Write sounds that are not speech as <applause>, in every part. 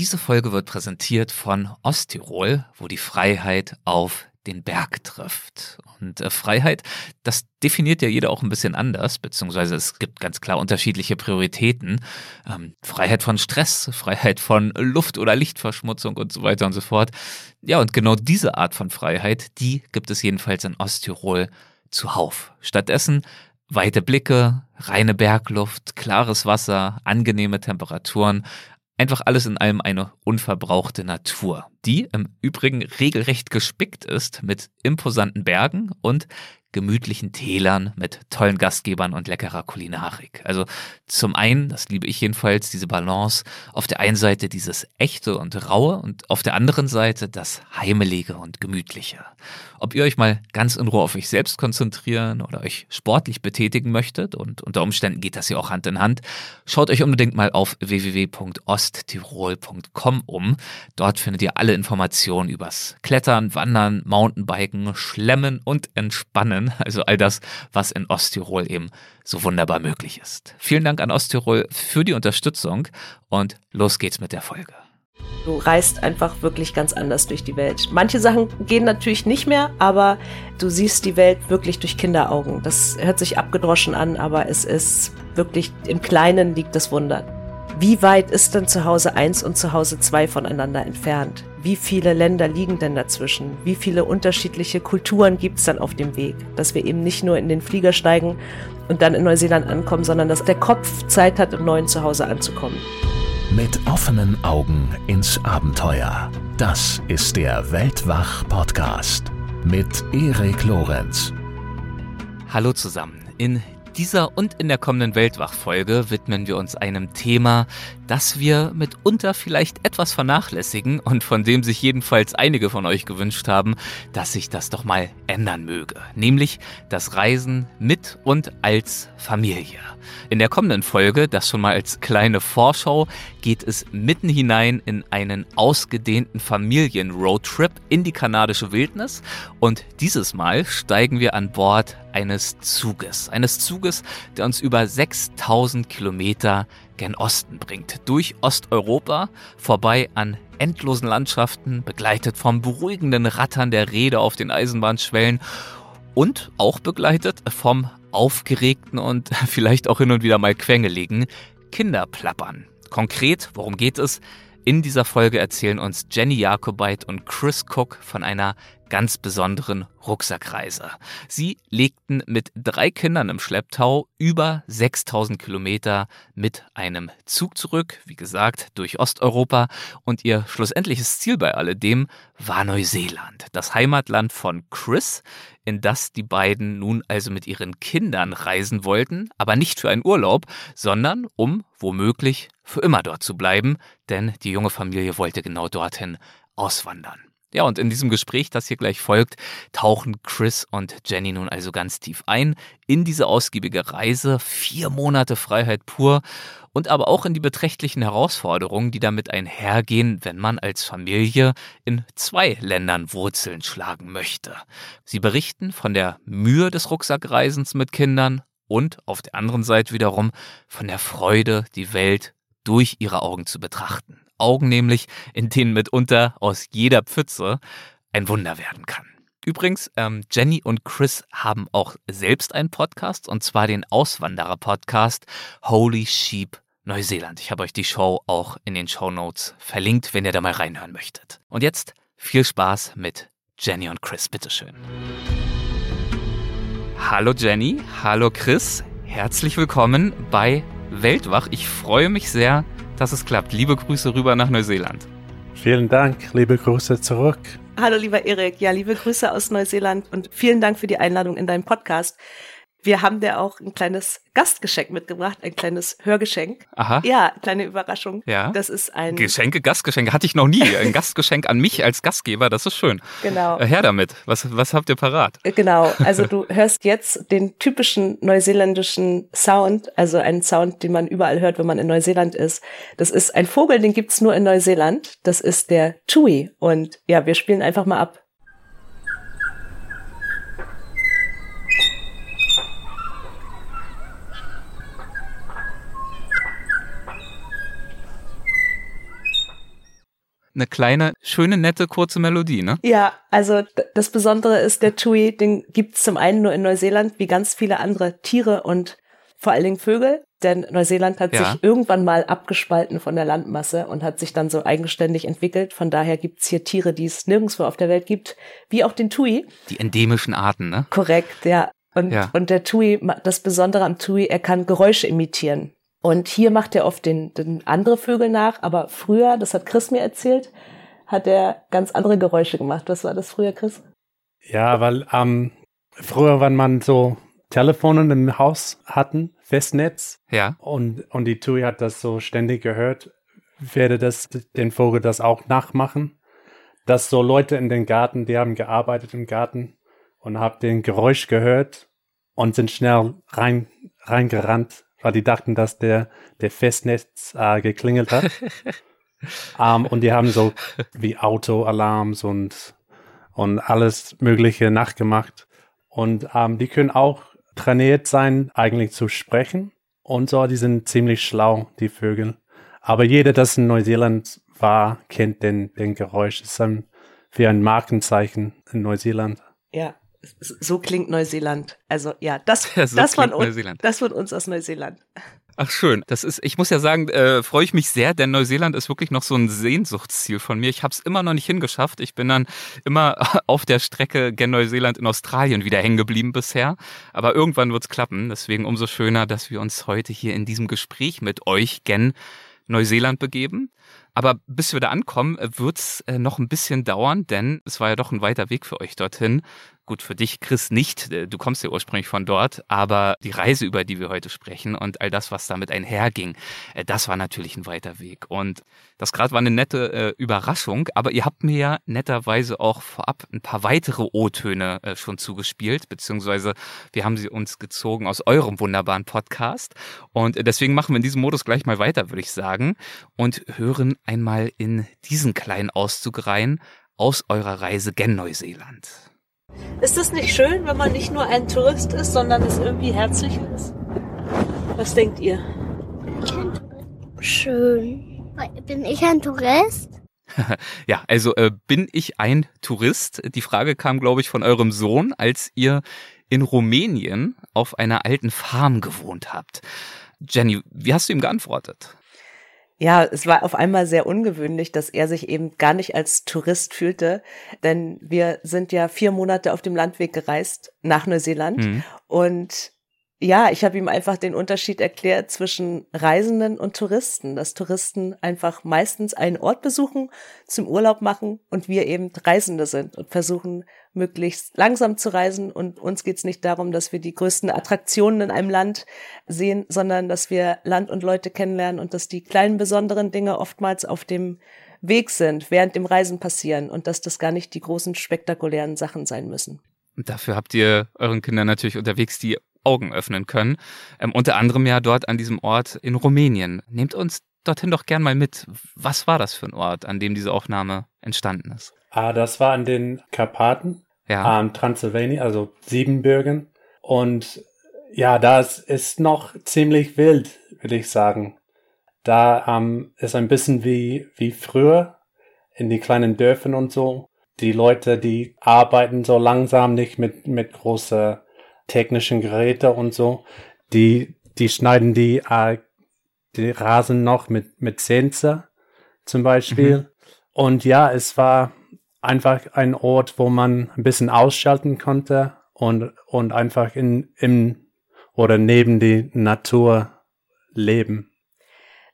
Diese Folge wird präsentiert von Osttirol, wo die Freiheit auf den Berg trifft. Und äh, Freiheit, das definiert ja jeder auch ein bisschen anders, beziehungsweise es gibt ganz klar unterschiedliche Prioritäten. Ähm, Freiheit von Stress, Freiheit von Luft- oder Lichtverschmutzung und so weiter und so fort. Ja, und genau diese Art von Freiheit, die gibt es jedenfalls in Osttirol zuhauf. Stattdessen weite Blicke, reine Bergluft, klares Wasser, angenehme Temperaturen, Einfach alles in allem eine unverbrauchte Natur, die im Übrigen regelrecht gespickt ist mit imposanten Bergen und gemütlichen Tälern mit tollen Gastgebern und leckerer Kulinarik. Also zum einen, das liebe ich jedenfalls, diese Balance, auf der einen Seite dieses echte und raue und auf der anderen Seite das heimelige und gemütliche. Ob ihr euch mal ganz in Ruhe auf euch selbst konzentrieren oder euch sportlich betätigen möchtet und unter Umständen geht das ja auch Hand in Hand, schaut euch unbedingt mal auf www.osttirol.com um. Dort findet ihr alle Informationen übers Klettern, Wandern, Mountainbiken, Schlemmen und Entspannen lernen. <laughs> Also all das, was in Osttirol eben so wunderbar möglich ist. Vielen Dank an Osttirol für die Unterstützung und los geht's mit der Folge. Du reist einfach wirklich ganz anders durch die Welt. Manche Sachen gehen natürlich nicht mehr, aber du siehst die Welt wirklich durch Kinderaugen. Das hört sich abgedroschen an, aber es ist wirklich im Kleinen liegt das Wunder. Wie weit ist denn zu Hause 1 und zu Hause 2 voneinander entfernt? Wie viele Länder liegen denn dazwischen? Wie viele unterschiedliche Kulturen gibt es dann auf dem Weg? Dass wir eben nicht nur in den Flieger steigen und dann in Neuseeland ankommen, sondern dass der Kopf Zeit hat, im neuen Zuhause anzukommen. Mit offenen Augen ins Abenteuer. Das ist der Weltwach-Podcast mit Erik Lorenz. Hallo zusammen. In dieser und in der kommenden Weltwachfolge widmen wir uns einem Thema, das wir mitunter vielleicht etwas vernachlässigen und von dem sich jedenfalls einige von euch gewünscht haben, dass sich das doch mal ändern möge, nämlich das Reisen mit und als Familie. In der kommenden Folge, das schon mal als kleine Vorschau, geht es mitten hinein in einen ausgedehnten Familienroadtrip in die kanadische Wildnis. Und dieses Mal steigen wir an Bord eines Zuges, eines Zuges, der uns über 6000 Kilometer gen Osten bringt, durch Osteuropa, vorbei an endlosen Landschaften, begleitet vom beruhigenden Rattern der Räder auf den Eisenbahnschwellen und auch begleitet vom aufgeregten und <laughs> vielleicht auch hin und wieder mal quengeligen Kinderplappern. Konkret, worum geht es? In dieser Folge erzählen uns Jenny Jacobite und Chris Cook von einer ganz besonderen Rucksackreise. Sie legten mit drei Kindern im Schlepptau über 6000 Kilometer mit einem Zug zurück, wie gesagt, durch Osteuropa und ihr schlussendliches Ziel bei alledem war Neuseeland, das Heimatland von Chris, in das die beiden nun also mit ihren Kindern reisen wollten, aber nicht für einen Urlaub, sondern um womöglich für immer dort zu bleiben, denn die junge Familie wollte genau dorthin auswandern. Ja, und in diesem Gespräch, das hier gleich folgt, tauchen Chris und Jenny nun also ganz tief ein in diese ausgiebige Reise, vier Monate Freiheit pur und aber auch in die beträchtlichen Herausforderungen, die damit einhergehen, wenn man als Familie in zwei Ländern Wurzeln schlagen möchte. Sie berichten von der Mühe des Rucksackreisens mit Kindern und auf der anderen Seite wiederum von der Freude, die Welt durch ihre Augen zu betrachten. Augen nämlich, in denen mitunter aus jeder Pfütze ein Wunder werden kann. Übrigens, ähm, Jenny und Chris haben auch selbst einen Podcast, und zwar den Auswanderer-Podcast Holy Sheep Neuseeland. Ich habe euch die Show auch in den Show Notes verlinkt, wenn ihr da mal reinhören möchtet. Und jetzt viel Spaß mit Jenny und Chris, bitteschön. Hallo Jenny, hallo Chris, herzlich willkommen bei Weltwach. Ich freue mich sehr, dass es klappt. Liebe Grüße rüber nach Neuseeland. Vielen Dank, liebe Grüße zurück. Hallo lieber Erik, ja, liebe Grüße aus Neuseeland und vielen Dank für die Einladung in deinen Podcast. Wir haben dir auch ein kleines Gastgeschenk mitgebracht, ein kleines Hörgeschenk. Aha. Ja, kleine Überraschung. Ja. Das ist ein Geschenke, Gastgeschenke hatte ich noch nie. Ein <laughs> Gastgeschenk an mich als Gastgeber, das ist schön. Genau. Äh, her damit. Was, was habt ihr parat? Äh, genau. Also du <laughs> hörst jetzt den typischen neuseeländischen Sound, also einen Sound, den man überall hört, wenn man in Neuseeland ist. Das ist ein Vogel, den gibt's nur in Neuseeland. Das ist der Tui. Und ja, wir spielen einfach mal ab. Eine kleine, schöne, nette, kurze Melodie, ne? Ja, also das Besondere ist, der Tui, den gibt's zum einen nur in Neuseeland, wie ganz viele andere Tiere und vor allen Dingen Vögel. Denn Neuseeland hat ja. sich irgendwann mal abgespalten von der Landmasse und hat sich dann so eigenständig entwickelt. Von daher gibt's hier Tiere, die es nirgendwo auf der Welt gibt, wie auch den Tui. Die endemischen Arten, ne? Korrekt, ja. Und, ja. und der Tui, das Besondere am Tui, er kann Geräusche imitieren. Und hier macht er oft den, den andere Vögel nach, aber früher, das hat Chris mir erzählt, hat er ganz andere Geräusche gemacht. Was war das früher, Chris? Ja, weil ähm, früher, wenn man so Telefone im Haus hatten, Festnetz, ja. und, und die Tui hat das so ständig gehört, werde das den Vogel das auch nachmachen. Dass so Leute in den Garten, die haben gearbeitet im Garten und haben den Geräusch gehört und sind schnell rein reingerannt weil die dachten, dass der, der Festnetz äh, geklingelt hat. um, <laughs> ähm, und die haben so wie Autoalarms und, und alles Mögliche nachgemacht. Und um, ähm, die können auch trainiert sein, eigentlich zu sprechen. Und so, die sind ziemlich schlau, die Vögel. Aber jeder, das in Neuseeland war, kennt den, den Geräusch. Es ist ein, wie ein Markenzeichen in Neuseeland. Ja, so klingt Neuseeland. Also ja, das, ja, so das, von, Neuseeland. das von uns aus Neuseeland. Ach schön, das ist, ich muss ja sagen, äh, freue ich mich sehr, denn Neuseeland ist wirklich noch so ein Sehnsuchtsziel von mir. Ich habe es immer noch nicht hingeschafft. Ich bin dann immer <laughs> auf der Strecke gen Neuseeland in Australien wieder hängen geblieben bisher. Aber irgendwann wird's klappen. Deswegen umso schöner, dass wir uns heute hier in diesem Gespräch mit euch gen Neuseeland begeben. Aber bis wir da ankommen, wird's äh, noch ein bisschen dauern, denn es war ja doch ein weiter Weg für euch dorthin. Gut, für dich, Chris, nicht. Äh, du kommst ja ursprünglich von dort. Aber die Reise, über die wir heute sprechen und all das, was damit einherging, äh, das war natürlich ein weiter Weg. Und das gerade war eine nette äh, Überraschung. Aber ihr habt mir ja netterweise auch vorab ein paar weitere O-Töne äh, schon zugespielt. Beziehungsweise wir haben sie uns gezogen aus eurem wunderbaren Podcast. Und äh, deswegen machen wir in diesem Modus gleich mal weiter, würde ich sagen. Und hören einmal in diesen kleinen Auszug rein aus eurer Reise gen Neuseeland. Ist es nicht schön, wenn man nicht nur ein Tourist ist, sondern es irgendwie herzlich ist? Was denkt ihr? Schön. Bin ich ein Tourist? <laughs> ja, also äh, bin ich ein Tourist? Die Frage kam, glaube ich, von eurem Sohn, als ihr in Rumänien auf einer alten Farm gewohnt habt. Jenny, wie hast du ihm geantwortet? Ja, es war auf einmal sehr ungewöhnlich, dass er sich eben gar nicht als Tourist fühlte, denn wir sind ja vier Monate auf dem Landweg gereist nach Neuseeland mhm. und ja, ich habe ihm einfach den Unterschied erklärt zwischen Reisenden und Touristen, dass Touristen einfach meistens einen Ort besuchen, zum Urlaub machen und wir eben Reisende sind und versuchen möglichst langsam zu reisen. Und uns geht es nicht darum, dass wir die größten Attraktionen in einem Land sehen, sondern dass wir Land und Leute kennenlernen und dass die kleinen besonderen Dinge oftmals auf dem Weg sind, während dem Reisen passieren und dass das gar nicht die großen spektakulären Sachen sein müssen. Und dafür habt ihr euren Kindern natürlich unterwegs die Augen öffnen können. Ähm, unter anderem ja dort an diesem Ort in Rumänien. Nehmt uns dorthin doch gern mal mit. Was war das für ein Ort, an dem diese Aufnahme entstanden ist? Ah, das war in den Karpaten, ja. ähm, Transylvanien, also Siebenbürgen. Und ja, das ist noch ziemlich wild, würde ich sagen. Da ähm, ist ein bisschen wie, wie früher in die kleinen Dörfern und so. Die Leute, die arbeiten so langsam nicht mit, mit großer technischen Geräte und so, die, die schneiden die, äh, die Rasen noch mit, mit Sense zum Beispiel. Mhm. Und ja, es war einfach ein Ort, wo man ein bisschen ausschalten konnte und, und einfach in, im oder neben die Natur leben.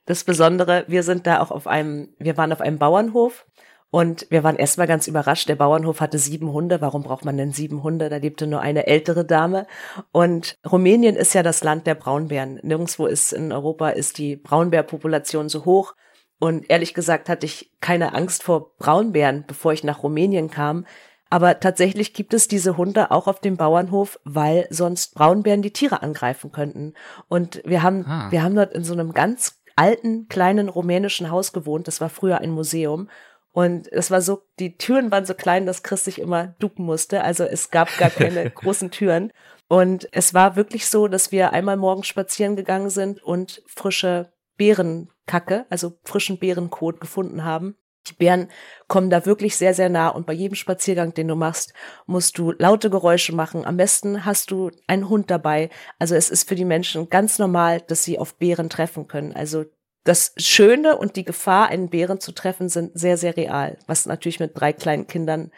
Das Besondere, wir sind da auch auf einem, wir waren auf einem Bauernhof und wir waren erstmal ganz überrascht. Der Bauernhof hatte sieben Hunde. Warum braucht man denn sieben Hunde? Da lebte nur eine ältere Dame. Und Rumänien ist ja das Land der Braunbären. Nirgendwo ist in Europa ist die Braunbärpopulation so hoch. Und ehrlich gesagt hatte ich keine Angst vor Braunbären, bevor ich nach Rumänien kam. Aber tatsächlich gibt es diese Hunde auch auf dem Bauernhof, weil sonst Braunbären die Tiere angreifen könnten. Und wir haben, ah. wir haben dort in so einem ganz alten, kleinen rumänischen Haus gewohnt. Das war früher ein Museum. Und es war so, die Türen waren so klein, dass Chris sich immer ducken musste. Also es gab gar keine <laughs> großen Türen. Und es war wirklich so, dass wir einmal morgens spazieren gegangen sind und frische Beerenkacke, also frischen Beerenkot gefunden haben. Die Bären kommen da wirklich sehr, sehr nah und bei jedem Spaziergang, den du machst, musst du laute Geräusche machen. Am besten hast du einen Hund dabei. Also es ist für die Menschen ganz normal, dass sie auf Bären treffen können. Also das Schöne und die Gefahr, einen Bären zu treffen, sind sehr, sehr real, was natürlich mit drei kleinen Kindern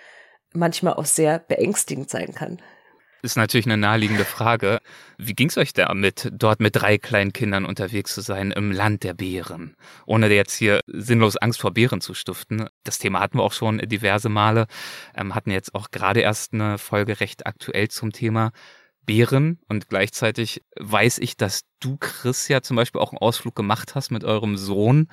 manchmal auch sehr beängstigend sein kann. Ist natürlich eine naheliegende Frage. Wie ging es euch damit, dort mit drei kleinen Kindern unterwegs zu sein im Land der Bären? Ohne jetzt hier sinnlos Angst vor Bären zu stiften. Das Thema hatten wir auch schon diverse Male, ähm, hatten jetzt auch gerade erst eine Folge recht aktuell zum Thema Bären und gleichzeitig weiß ich, dass du, Chris, ja zum Beispiel auch einen Ausflug gemacht hast mit eurem Sohn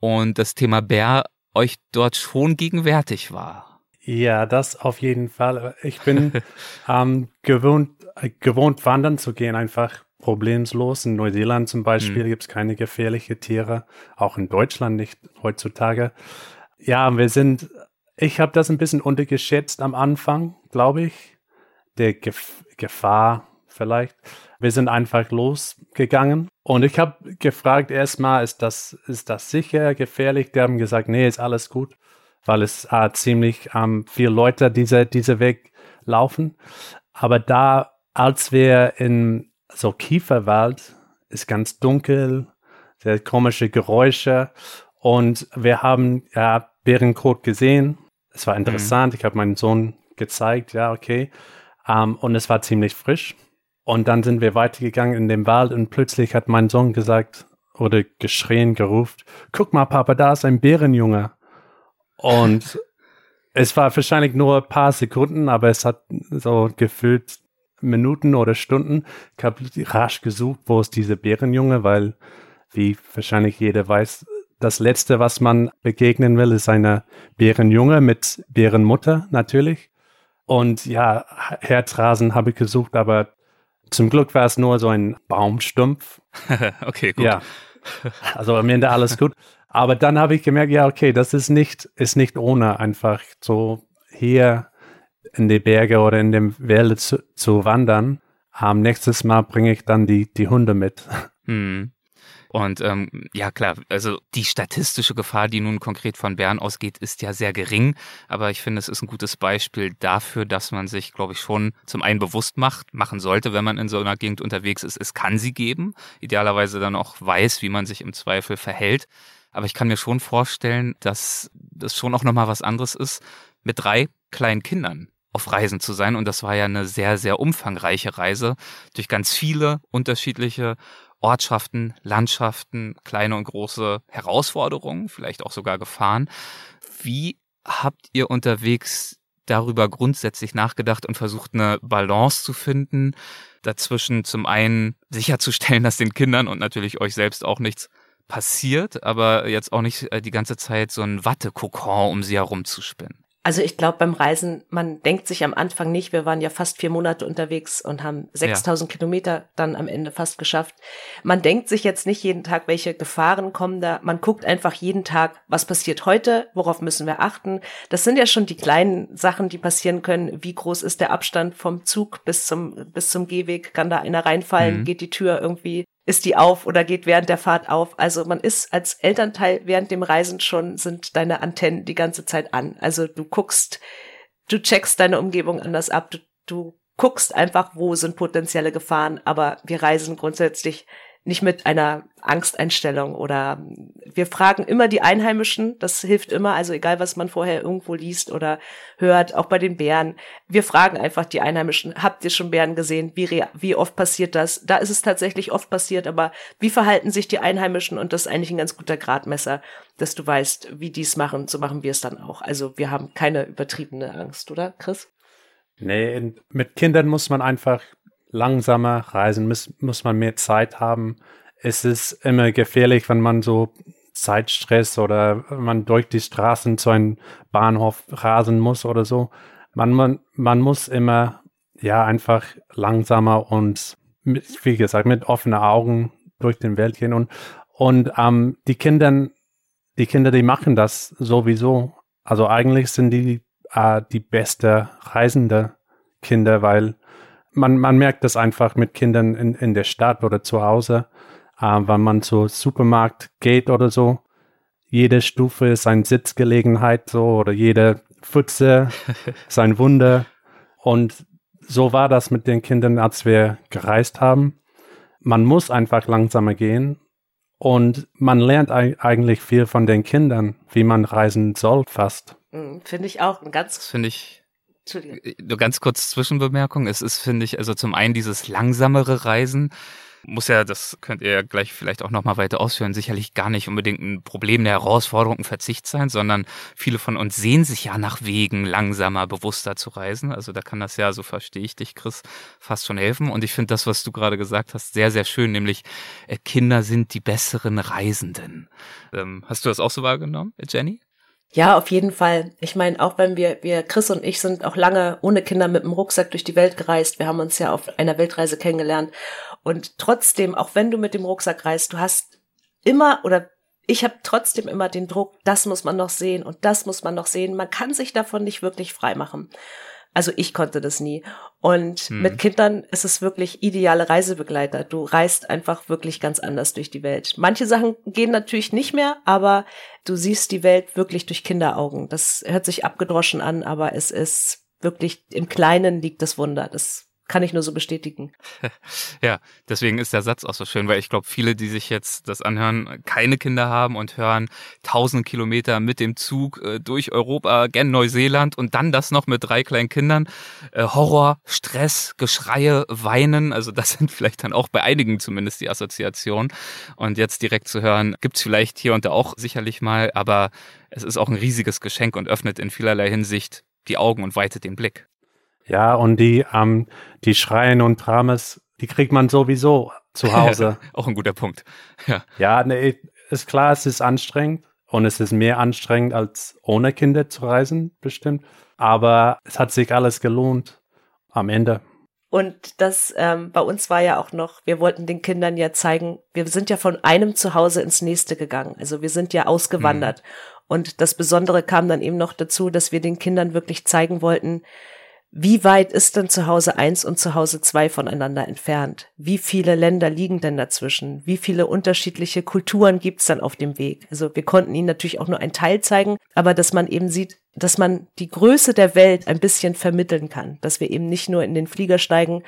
und das Thema Bär euch dort schon gegenwärtig war. Ja, das auf jeden Fall. Ich bin <laughs> ähm, gewohnt, äh, gewohnt, wandern zu gehen, einfach problemlos. In Neuseeland zum Beispiel mhm. gibt es keine gefährlichen Tiere, auch in Deutschland nicht heutzutage. Ja, wir sind, ich habe das ein bisschen untergeschätzt am Anfang, glaube ich, der Gef Gefahr vielleicht. Wir sind einfach losgegangen und ich habe gefragt erstmal, ist das, ist das sicher gefährlich? Die haben gesagt, nee, ist alles gut weil es äh, ziemlich ähm, viele Leute diese, diese Weg laufen. Aber da, als wir in so Kieferwald, ist ganz dunkel, sehr komische Geräusche und wir haben ja Bärenkot gesehen. Es war interessant. Mhm. Ich habe meinen Sohn gezeigt, ja, okay. Um, ähm, und es war ziemlich frisch. Und dann sind wir weitergegangen in den Wald und plötzlich hat mein Sohn gesagt oder geschrien, gerufen, guck mal, Papa, da ist ein Bärenjunge. Und <laughs> es war wahrscheinlich nur ein paar Sekunden, aber es hat so gefühlt Minuten oder Stunden. Ich habe rasch gesucht, wo ist diese Bärenjunge, weil, wie wahrscheinlich jeder weiß, das Letzte, was man begegnen will, ist eine Bärenjunge mit Bärenmutter natürlich. Und ja, Herzrasen habe ich gesucht, aber zum Glück war es nur so ein Baumstumpf. <laughs> okay, gut. Ja. Also am Ende alles gut. Aber dann habe ich gemerkt, ja, okay, das ist nicht, ist nicht ohne einfach so hier in die Berge oder in den Wälder zu, zu wandern. Am nächstes Mal bringe ich dann die, die Hunde mit. Hm. Und ähm, ja klar, also die statistische Gefahr, die nun konkret von Bären ausgeht, ist ja sehr gering. Aber ich finde, es ist ein gutes Beispiel dafür, dass man sich, glaube ich, schon zum einen bewusst macht, machen sollte, wenn man in so einer Gegend unterwegs ist. Es kann sie geben. Idealerweise dann auch weiß, wie man sich im Zweifel verhält. Aber ich kann mir schon vorstellen, dass das schon auch nochmal was anderes ist, mit drei kleinen Kindern auf Reisen zu sein. Und das war ja eine sehr, sehr umfangreiche Reise durch ganz viele unterschiedliche Ortschaften, Landschaften, kleine und große Herausforderungen, vielleicht auch sogar Gefahren. Wie habt ihr unterwegs darüber grundsätzlich nachgedacht und versucht, eine Balance zu finden, dazwischen zum einen sicherzustellen, dass den Kindern und natürlich euch selbst auch nichts passiert, aber jetzt auch nicht äh, die ganze Zeit so ein Wattekokon um sie herum zu spinnen. Also ich glaube beim Reisen, man denkt sich am Anfang nicht, wir waren ja fast vier Monate unterwegs und haben 6000 ja. Kilometer dann am Ende fast geschafft. Man denkt sich jetzt nicht jeden Tag, welche Gefahren kommen da. Man guckt einfach jeden Tag, was passiert heute, worauf müssen wir achten. Das sind ja schon die kleinen Sachen, die passieren können. Wie groß ist der Abstand vom Zug bis zum, bis zum Gehweg? Kann da einer reinfallen? Mhm. Geht die Tür irgendwie ist die auf oder geht während der Fahrt auf. Also man ist als Elternteil während dem Reisen schon, sind deine Antennen die ganze Zeit an. Also du guckst, du checkst deine Umgebung anders ab, du, du guckst einfach, wo sind potenzielle Gefahren, aber wir reisen grundsätzlich nicht mit einer Angsteinstellung oder wir fragen immer die Einheimischen, das hilft immer, also egal was man vorher irgendwo liest oder hört, auch bei den Bären. Wir fragen einfach die Einheimischen, habt ihr schon Bären gesehen? Wie, wie oft passiert das? Da ist es tatsächlich oft passiert, aber wie verhalten sich die Einheimischen? Und das ist eigentlich ein ganz guter Gradmesser, dass du weißt, wie die es machen, so machen wir es dann auch. Also wir haben keine übertriebene Angst, oder Chris? Nee, mit Kindern muss man einfach langsamer reisen, muss, muss man mehr Zeit haben. Es ist immer gefährlich, wenn man so Zeitstress oder man durch die Straßen zu einem Bahnhof rasen muss oder so. Man, man, man muss immer ja einfach langsamer und mit, wie gesagt mit offenen Augen durch den Welt gehen und und ähm, die Kinder die Kinder die machen das sowieso also eigentlich sind die äh, die beste reisende Kinder weil man, man merkt das einfach mit Kindern in, in der Stadt oder zu Hause, äh, wenn man zum Supermarkt geht oder so. jede Stufe ist eine Sitzgelegenheit so oder jede Pfütze ist <laughs> ein Wunder. Und so war das mit den Kindern, als wir gereist haben. Man muss einfach langsamer gehen und man lernt eigentlich viel von den Kindern, wie man reisen soll fast. Mhm, finde ich auch ein ganz. Finde ich. Nur ganz kurz Zwischenbemerkung. Es ist, finde ich, also zum einen dieses langsamere Reisen muss ja, das könnt ihr ja gleich vielleicht auch nochmal weiter ausführen, sicherlich gar nicht unbedingt ein Problem, eine Herausforderung, ein Verzicht sein, sondern viele von uns sehen sich ja nach Wegen, langsamer, bewusster zu reisen. Also da kann das ja, so verstehe ich dich, Chris, fast schon helfen. Und ich finde das, was du gerade gesagt hast, sehr, sehr schön, nämlich äh, Kinder sind die besseren Reisenden. Ähm, hast du das auch so wahrgenommen, Jenny? Ja, auf jeden Fall. Ich meine, auch wenn wir, wir, Chris und ich sind auch lange ohne Kinder mit dem Rucksack durch die Welt gereist. Wir haben uns ja auf einer Weltreise kennengelernt. Und trotzdem, auch wenn du mit dem Rucksack reist, du hast immer oder ich habe trotzdem immer den Druck, das muss man noch sehen und das muss man noch sehen. Man kann sich davon nicht wirklich frei machen. Also ich konnte das nie. Und hm. mit Kindern ist es wirklich ideale Reisebegleiter. Du reist einfach wirklich ganz anders durch die Welt. Manche Sachen gehen natürlich nicht mehr, aber du siehst die Welt wirklich durch Kinderaugen. Das hört sich abgedroschen an, aber es ist wirklich im Kleinen liegt das Wunder. Das kann ich nur so bestätigen. <laughs> Ja, deswegen ist der Satz auch so schön, weil ich glaube, viele, die sich jetzt das anhören, keine Kinder haben und hören tausend Kilometer mit dem Zug äh, durch Europa, gen Neuseeland und dann das noch mit drei kleinen Kindern. Äh, Horror, Stress, Geschreie, Weinen, also das <laughs> sind vielleicht dann auch bei einigen zumindest die Assoziationen. Und jetzt direkt zu hören, gibt's vielleicht hier und da auch sicherlich mal, aber es ist auch ein riesiges Geschenk und öffnet in vielerlei Hinsicht die Augen und weitet den Blick. Ja, und die, ähm, die Schreien und Dramas, die kriegt man sowieso zu <laughs> Hause. Auch ein guter Punkt. Ja, ja nee, ist klar, es ist anstrengend und es ist mehr anstrengend als ohne Kinder zu reisen, bestimmt. Aber es hat sich alles gelohnt am Ende. Und das ähm, bei uns war ja auch noch, wir wollten den Kindern ja zeigen, wir sind ja von einem Zuhause ins nächste gegangen. Also wir sind ja ausgewandert. Hm. Und das Besondere kam dann eben noch dazu, dass wir den Kindern wirklich zeigen wollten, wie weit ist denn zu Hause eins und zu Hause zwei voneinander entfernt? Wie viele Länder liegen denn dazwischen? Wie viele unterschiedliche Kulturen gibt's dann auf dem Weg? Also wir konnten ihnen natürlich auch nur einen Teil zeigen, aber dass man eben sieht, dass man die Größe der Welt ein bisschen vermitteln kann, dass wir eben nicht nur in den Flieger steigen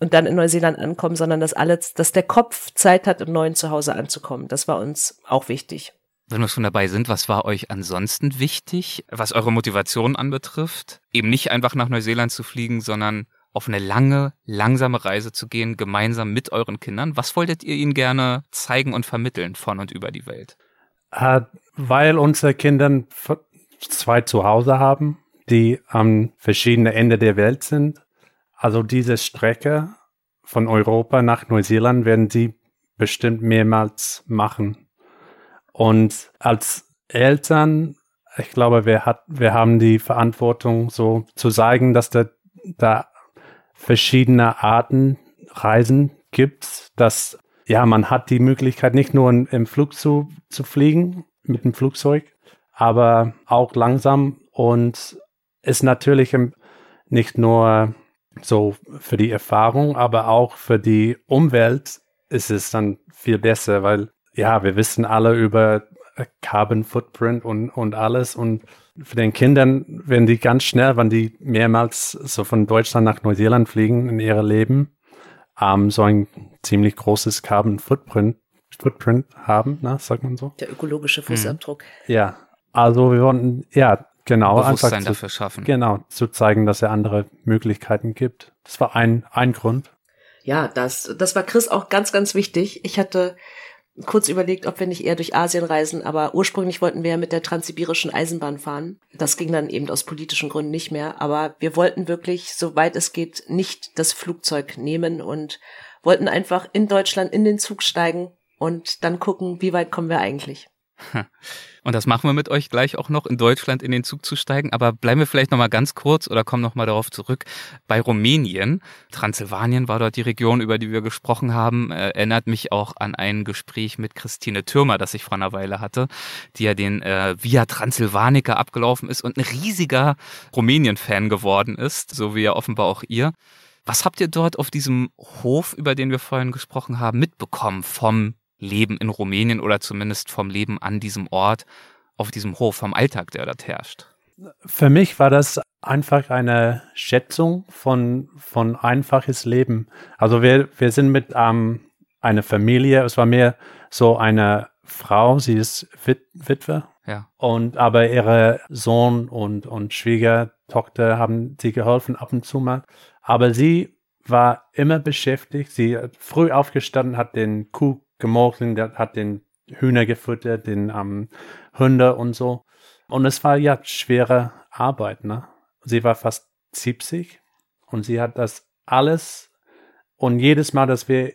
und dann in Neuseeland ankommen, sondern dass alles, dass der Kopf Zeit hat, im neuen Zuhause anzukommen. Das war uns auch wichtig. Wenn wir schon dabei sind, was war euch ansonsten wichtig, was eure Motivation anbetrifft? Eben nicht einfach nach Neuseeland zu fliegen, sondern auf eine lange, langsame Reise zu gehen, gemeinsam mit euren Kindern. Was wolltet ihr ihnen gerne zeigen und vermitteln von und über die Welt? Äh, weil unsere Kinder zwei Zuhause haben, die am verschiedenen Ende der Welt sind. Also diese Strecke von Europa nach Neuseeland werden sie bestimmt mehrmals machen. Und als Eltern, ich glaube, wir, hat, wir haben die Verantwortung, so zu zeigen, dass da, da verschiedene Arten Reisen gibt, dass ja, man hat die Möglichkeit, nicht nur im Flug zu, zu fliegen mit dem Flugzeug, aber auch langsam und ist natürlich nicht nur so für die Erfahrung, aber auch für die Umwelt ist es dann viel besser, weil ja, wir wissen alle über Carbon Footprint und, und alles. Und für den Kindern, wenn die ganz schnell, wenn die mehrmals so von Deutschland nach Neuseeland fliegen in ihrem Leben, ähm, so ein ziemlich großes Carbon Footprint, Footprint haben, na, sagt man so? Der ökologische. Fußabdruck. Mhm. Ja, also wir wollen, ja, genau. Bewusstsein zu, dafür schaffen. Genau, zu zeigen, dass es andere Möglichkeiten gibt. Das war ein, ein Grund. Ja, das, das war Chris auch ganz, ganz wichtig. Ich hatte kurz überlegt, ob wir nicht eher durch Asien reisen, aber ursprünglich wollten wir ja mit der transsibirischen Eisenbahn fahren. Das ging dann eben aus politischen Gründen nicht mehr, aber wir wollten wirklich, soweit es geht, nicht das Flugzeug nehmen und wollten einfach in Deutschland in den Zug steigen und dann gucken, wie weit kommen wir eigentlich. <laughs> Und das machen wir mit euch gleich auch noch in Deutschland in den Zug zu steigen. Aber bleiben wir vielleicht nochmal ganz kurz oder kommen nochmal darauf zurück. Bei Rumänien, Transsilvanien war dort die Region, über die wir gesprochen haben, äh, erinnert mich auch an ein Gespräch mit Christine Türmer, das ich vor einer Weile hatte, die ja den äh, Via Transsilvanica abgelaufen ist und ein riesiger Rumänien-Fan geworden ist, so wie ja offenbar auch ihr. Was habt ihr dort auf diesem Hof, über den wir vorhin gesprochen haben, mitbekommen vom Leben in Rumänien oder zumindest vom Leben an diesem Ort, auf diesem Hof, vom Alltag, der dort herrscht? Für mich war das einfach eine Schätzung von, von einfaches Leben. Also wir, wir sind mit ähm, einer Familie, es war mehr so eine Frau, sie ist Wit Witwe. Ja. Und aber ihre Sohn und, und Schwiegertochter haben sie geholfen ab und zu mal. Aber sie war immer beschäftigt. Sie hat früh aufgestanden, hat den Kuh gemolken, hat den Hühner gefüttert, den ähm, Hunde und so. Und es war ja schwere Arbeit, ne? Sie war fast 70 und sie hat das alles und jedes Mal, dass wir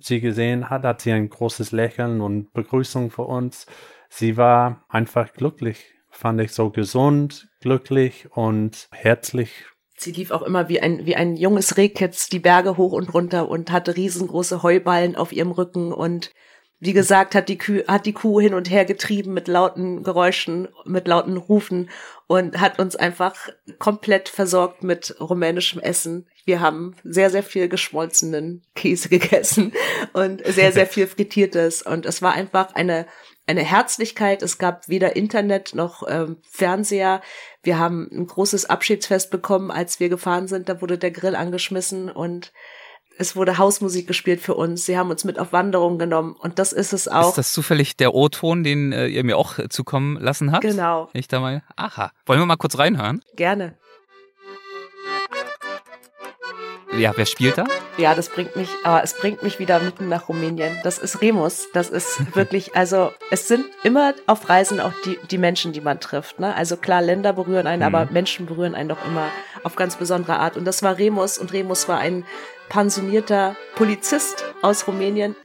sie gesehen hat, hat sie ein großes Lächeln und Begrüßung für uns. Sie war einfach glücklich, fand ich so gesund, glücklich und herzlich. Sie lief auch immer wie ein, wie ein junges Rehkitz die Berge hoch und runter und hatte riesengroße Heuballen auf ihrem Rücken und wie gesagt, hat die, Kuh, hat die Kuh hin und her getrieben mit lauten Geräuschen, mit lauten Rufen und hat uns einfach komplett versorgt mit rumänischem Essen. Wir haben sehr, sehr viel geschmolzenen Käse <laughs> gegessen und sehr, sehr viel frittiertes. Und es war einfach eine, eine Herzlichkeit. Es gab weder Internet noch ähm, Fernseher. Wir haben ein großes Abschiedsfest bekommen, als wir gefahren sind. Da wurde der Grill angeschmissen und es wurde Hausmusik gespielt für uns. Sie haben uns mit auf Wanderungen genommen und das ist es auch. Ist das zufällig der O-Ton, den äh, ihr mir auch zukommen lassen habt? Genau. Ich da mal. Aha. Wollen wir mal kurz reinhören? Gerne. Ja, wer spielt da? Ja, das bringt mich, aber es bringt mich wieder mitten nach Rumänien. Das ist Remus. Das ist <laughs> wirklich, also es sind immer auf Reisen auch die, die Menschen, die man trifft. Ne? Also klar, Länder berühren einen, mhm. aber Menschen berühren einen doch immer auf ganz besondere Art. Und das war Remus und Remus war ein pensionierter Polizist aus Rumänien.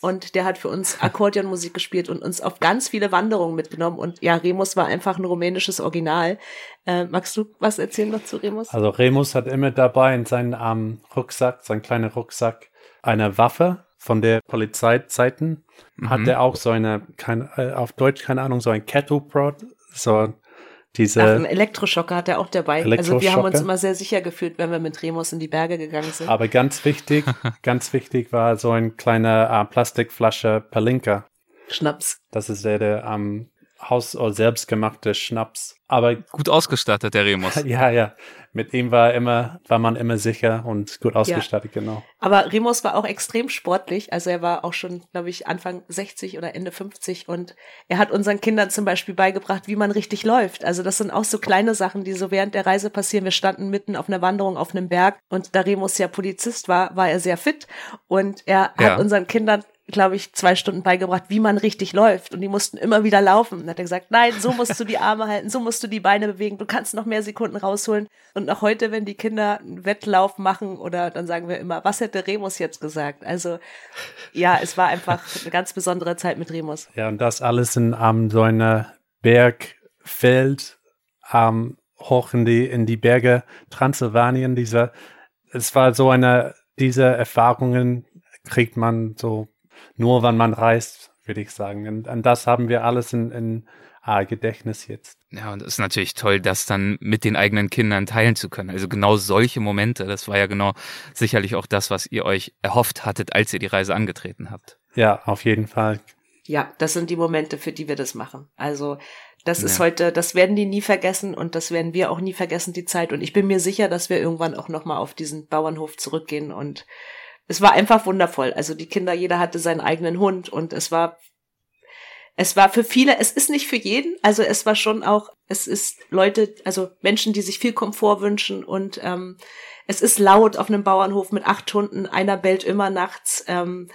Und der hat für uns Akkordeonmusik gespielt und uns auf ganz viele Wanderungen mitgenommen. Und ja, Remus war einfach ein rumänisches Original. Äh, magst du was erzählen noch zu Remus? Also Remus hat immer dabei in seinem ähm, Rucksack, sein kleiner Rucksack, eine Waffe von der Polizeizeiten. Mhm. Hat er auch so eine, kein, äh, auf Deutsch keine Ahnung, so ein Kettle-Prod, so diese Ach, einen Elektroschocker hat er auch dabei. Also wir haben uns immer sehr sicher gefühlt, wenn wir mit Remus in die Berge gegangen sind. Aber ganz wichtig, <laughs> ganz wichtig war so ein kleiner äh, Plastikflasche Palinka. Schnaps. Das ist der, der ähm, Haus- oder selbstgemachte Schnaps. Aber gut ausgestattet, der Remus. <laughs> ja, ja. Mit ihm war immer, war man immer sicher und gut ausgestattet, ja. genau. Aber Remus war auch extrem sportlich. Also er war auch schon, glaube ich, Anfang 60 oder Ende 50 und er hat unseren Kindern zum Beispiel beigebracht, wie man richtig läuft. Also das sind auch so kleine Sachen, die so während der Reise passieren. Wir standen mitten auf einer Wanderung auf einem Berg und da Remus ja Polizist war, war er sehr fit und er ja. hat unseren Kindern glaube ich, zwei Stunden beigebracht, wie man richtig läuft. Und die mussten immer wieder laufen. Und hat er gesagt, nein, so musst du die Arme <laughs> halten, so musst du die Beine bewegen, du kannst noch mehr Sekunden rausholen. Und auch heute, wenn die Kinder einen Wettlauf machen oder dann sagen wir immer, was hätte Remus jetzt gesagt? Also ja, es war einfach eine ganz besondere Zeit mit Remus. Ja, und das alles in um, so einer Bergfeld um, hoch in die, in die Berge Transsilvanien. Dieser, es war so eine, diese Erfahrungen kriegt man so nur, wenn man reist, würde ich sagen. Und, und das haben wir alles in, in ah, Gedächtnis jetzt. Ja, und es ist natürlich toll, das dann mit den eigenen Kindern teilen zu können. Also genau solche Momente, das war ja genau sicherlich auch das, was ihr euch erhofft hattet, als ihr die Reise angetreten habt. Ja, auf jeden Fall. Ja, das sind die Momente, für die wir das machen. Also das ja. ist heute, das werden die nie vergessen und das werden wir auch nie vergessen, die Zeit. Und ich bin mir sicher, dass wir irgendwann auch nochmal auf diesen Bauernhof zurückgehen und es war einfach wundervoll. Also die Kinder, jeder hatte seinen eigenen Hund und es war, es war für viele, es ist nicht für jeden, also es war schon auch, es ist Leute, also Menschen, die sich viel Komfort wünschen und ähm, es ist laut auf einem Bauernhof mit acht Hunden, einer bellt immer nachts. Ähm,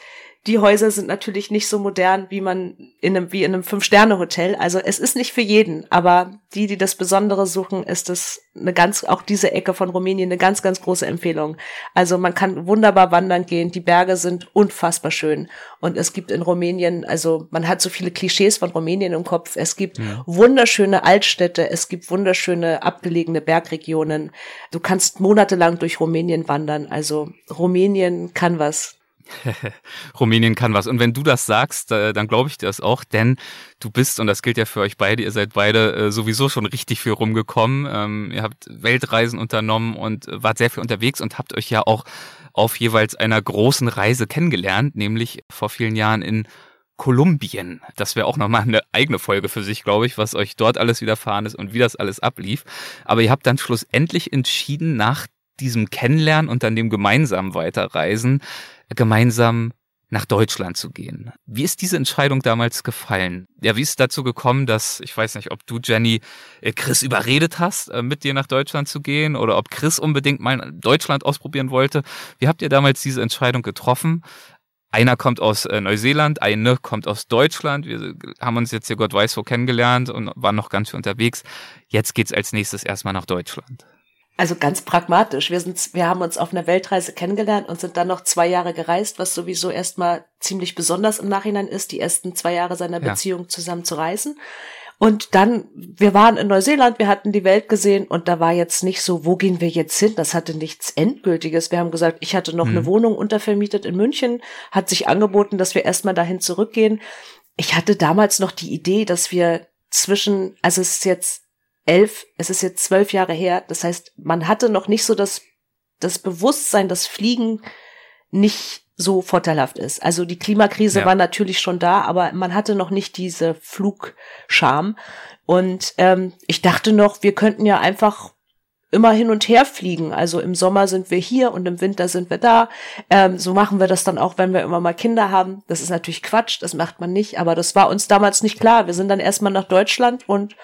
die Häuser sind natürlich nicht so modern, wie man in einem, wie in einem Fünf-Sterne-Hotel. Also es ist nicht für jeden, aber die, die das Besondere suchen, ist es eine ganz, auch diese Ecke von Rumänien eine ganz, ganz große Empfehlung. Also man kann wunderbar wandern gehen. Die Berge sind unfassbar schön. Und es gibt in Rumänien, also man hat so viele Klischees von Rumänien im Kopf. Es gibt ja. wunderschöne Altstädte. Es gibt wunderschöne abgelegene Bergregionen. Du kannst monatelang durch Rumänien wandern. Also Rumänien kann was. <laughs> Rumänien kann was. Und wenn du das sagst, dann glaube ich dir das auch, denn du bist, und das gilt ja für euch beide, ihr seid beide äh, sowieso schon richtig viel rumgekommen. Ähm, ihr habt Weltreisen unternommen und wart sehr viel unterwegs und habt euch ja auch auf jeweils einer großen Reise kennengelernt, nämlich vor vielen Jahren in Kolumbien. Das wäre auch nochmal eine eigene Folge für sich, glaube ich, was euch dort alles widerfahren ist und wie das alles ablief. Aber ihr habt dann schlussendlich entschieden, nach diesem Kennenlernen und dann dem gemeinsamen Weiterreisen, gemeinsam nach Deutschland zu gehen. Wie ist diese Entscheidung damals gefallen? Ja, wie ist es dazu gekommen, dass, ich weiß nicht, ob du, Jenny, äh, Chris überredet hast, äh, mit dir nach Deutschland zu gehen oder ob Chris unbedingt mal Deutschland ausprobieren wollte. Wie habt ihr damals diese Entscheidung getroffen? Einer kommt aus äh, Neuseeland, eine kommt aus Deutschland. Wir haben uns jetzt hier Gott weiß wo kennengelernt und waren noch ganz viel unterwegs. Jetzt geht's als nächstes erstmal nach Deutschland. Also ganz pragmatisch. Wir sind, wir haben uns auf einer Weltreise kennengelernt und sind dann noch zwei Jahre gereist, was sowieso erstmal ziemlich besonders im Nachhinein ist, die ersten zwei Jahre seiner ja. Beziehung zusammen zu reisen. Und dann, wir waren in Neuseeland, wir hatten die Welt gesehen und da war jetzt nicht so, wo gehen wir jetzt hin? Das hatte nichts Endgültiges. Wir haben gesagt, ich hatte noch mhm. eine Wohnung untervermietet in München, hat sich angeboten, dass wir erstmal dahin zurückgehen. Ich hatte damals noch die Idee, dass wir zwischen, also es ist jetzt elf, es ist jetzt zwölf Jahre her. Das heißt, man hatte noch nicht so das, das Bewusstsein, dass Fliegen nicht so vorteilhaft ist. Also die Klimakrise ja. war natürlich schon da, aber man hatte noch nicht diese Flugscham. Und ähm, ich dachte noch, wir könnten ja einfach immer hin und her fliegen. Also im Sommer sind wir hier und im Winter sind wir da. Ähm, so machen wir das dann auch, wenn wir immer mal Kinder haben. Das ist natürlich Quatsch, das macht man nicht, aber das war uns damals nicht klar. Wir sind dann erstmal nach Deutschland und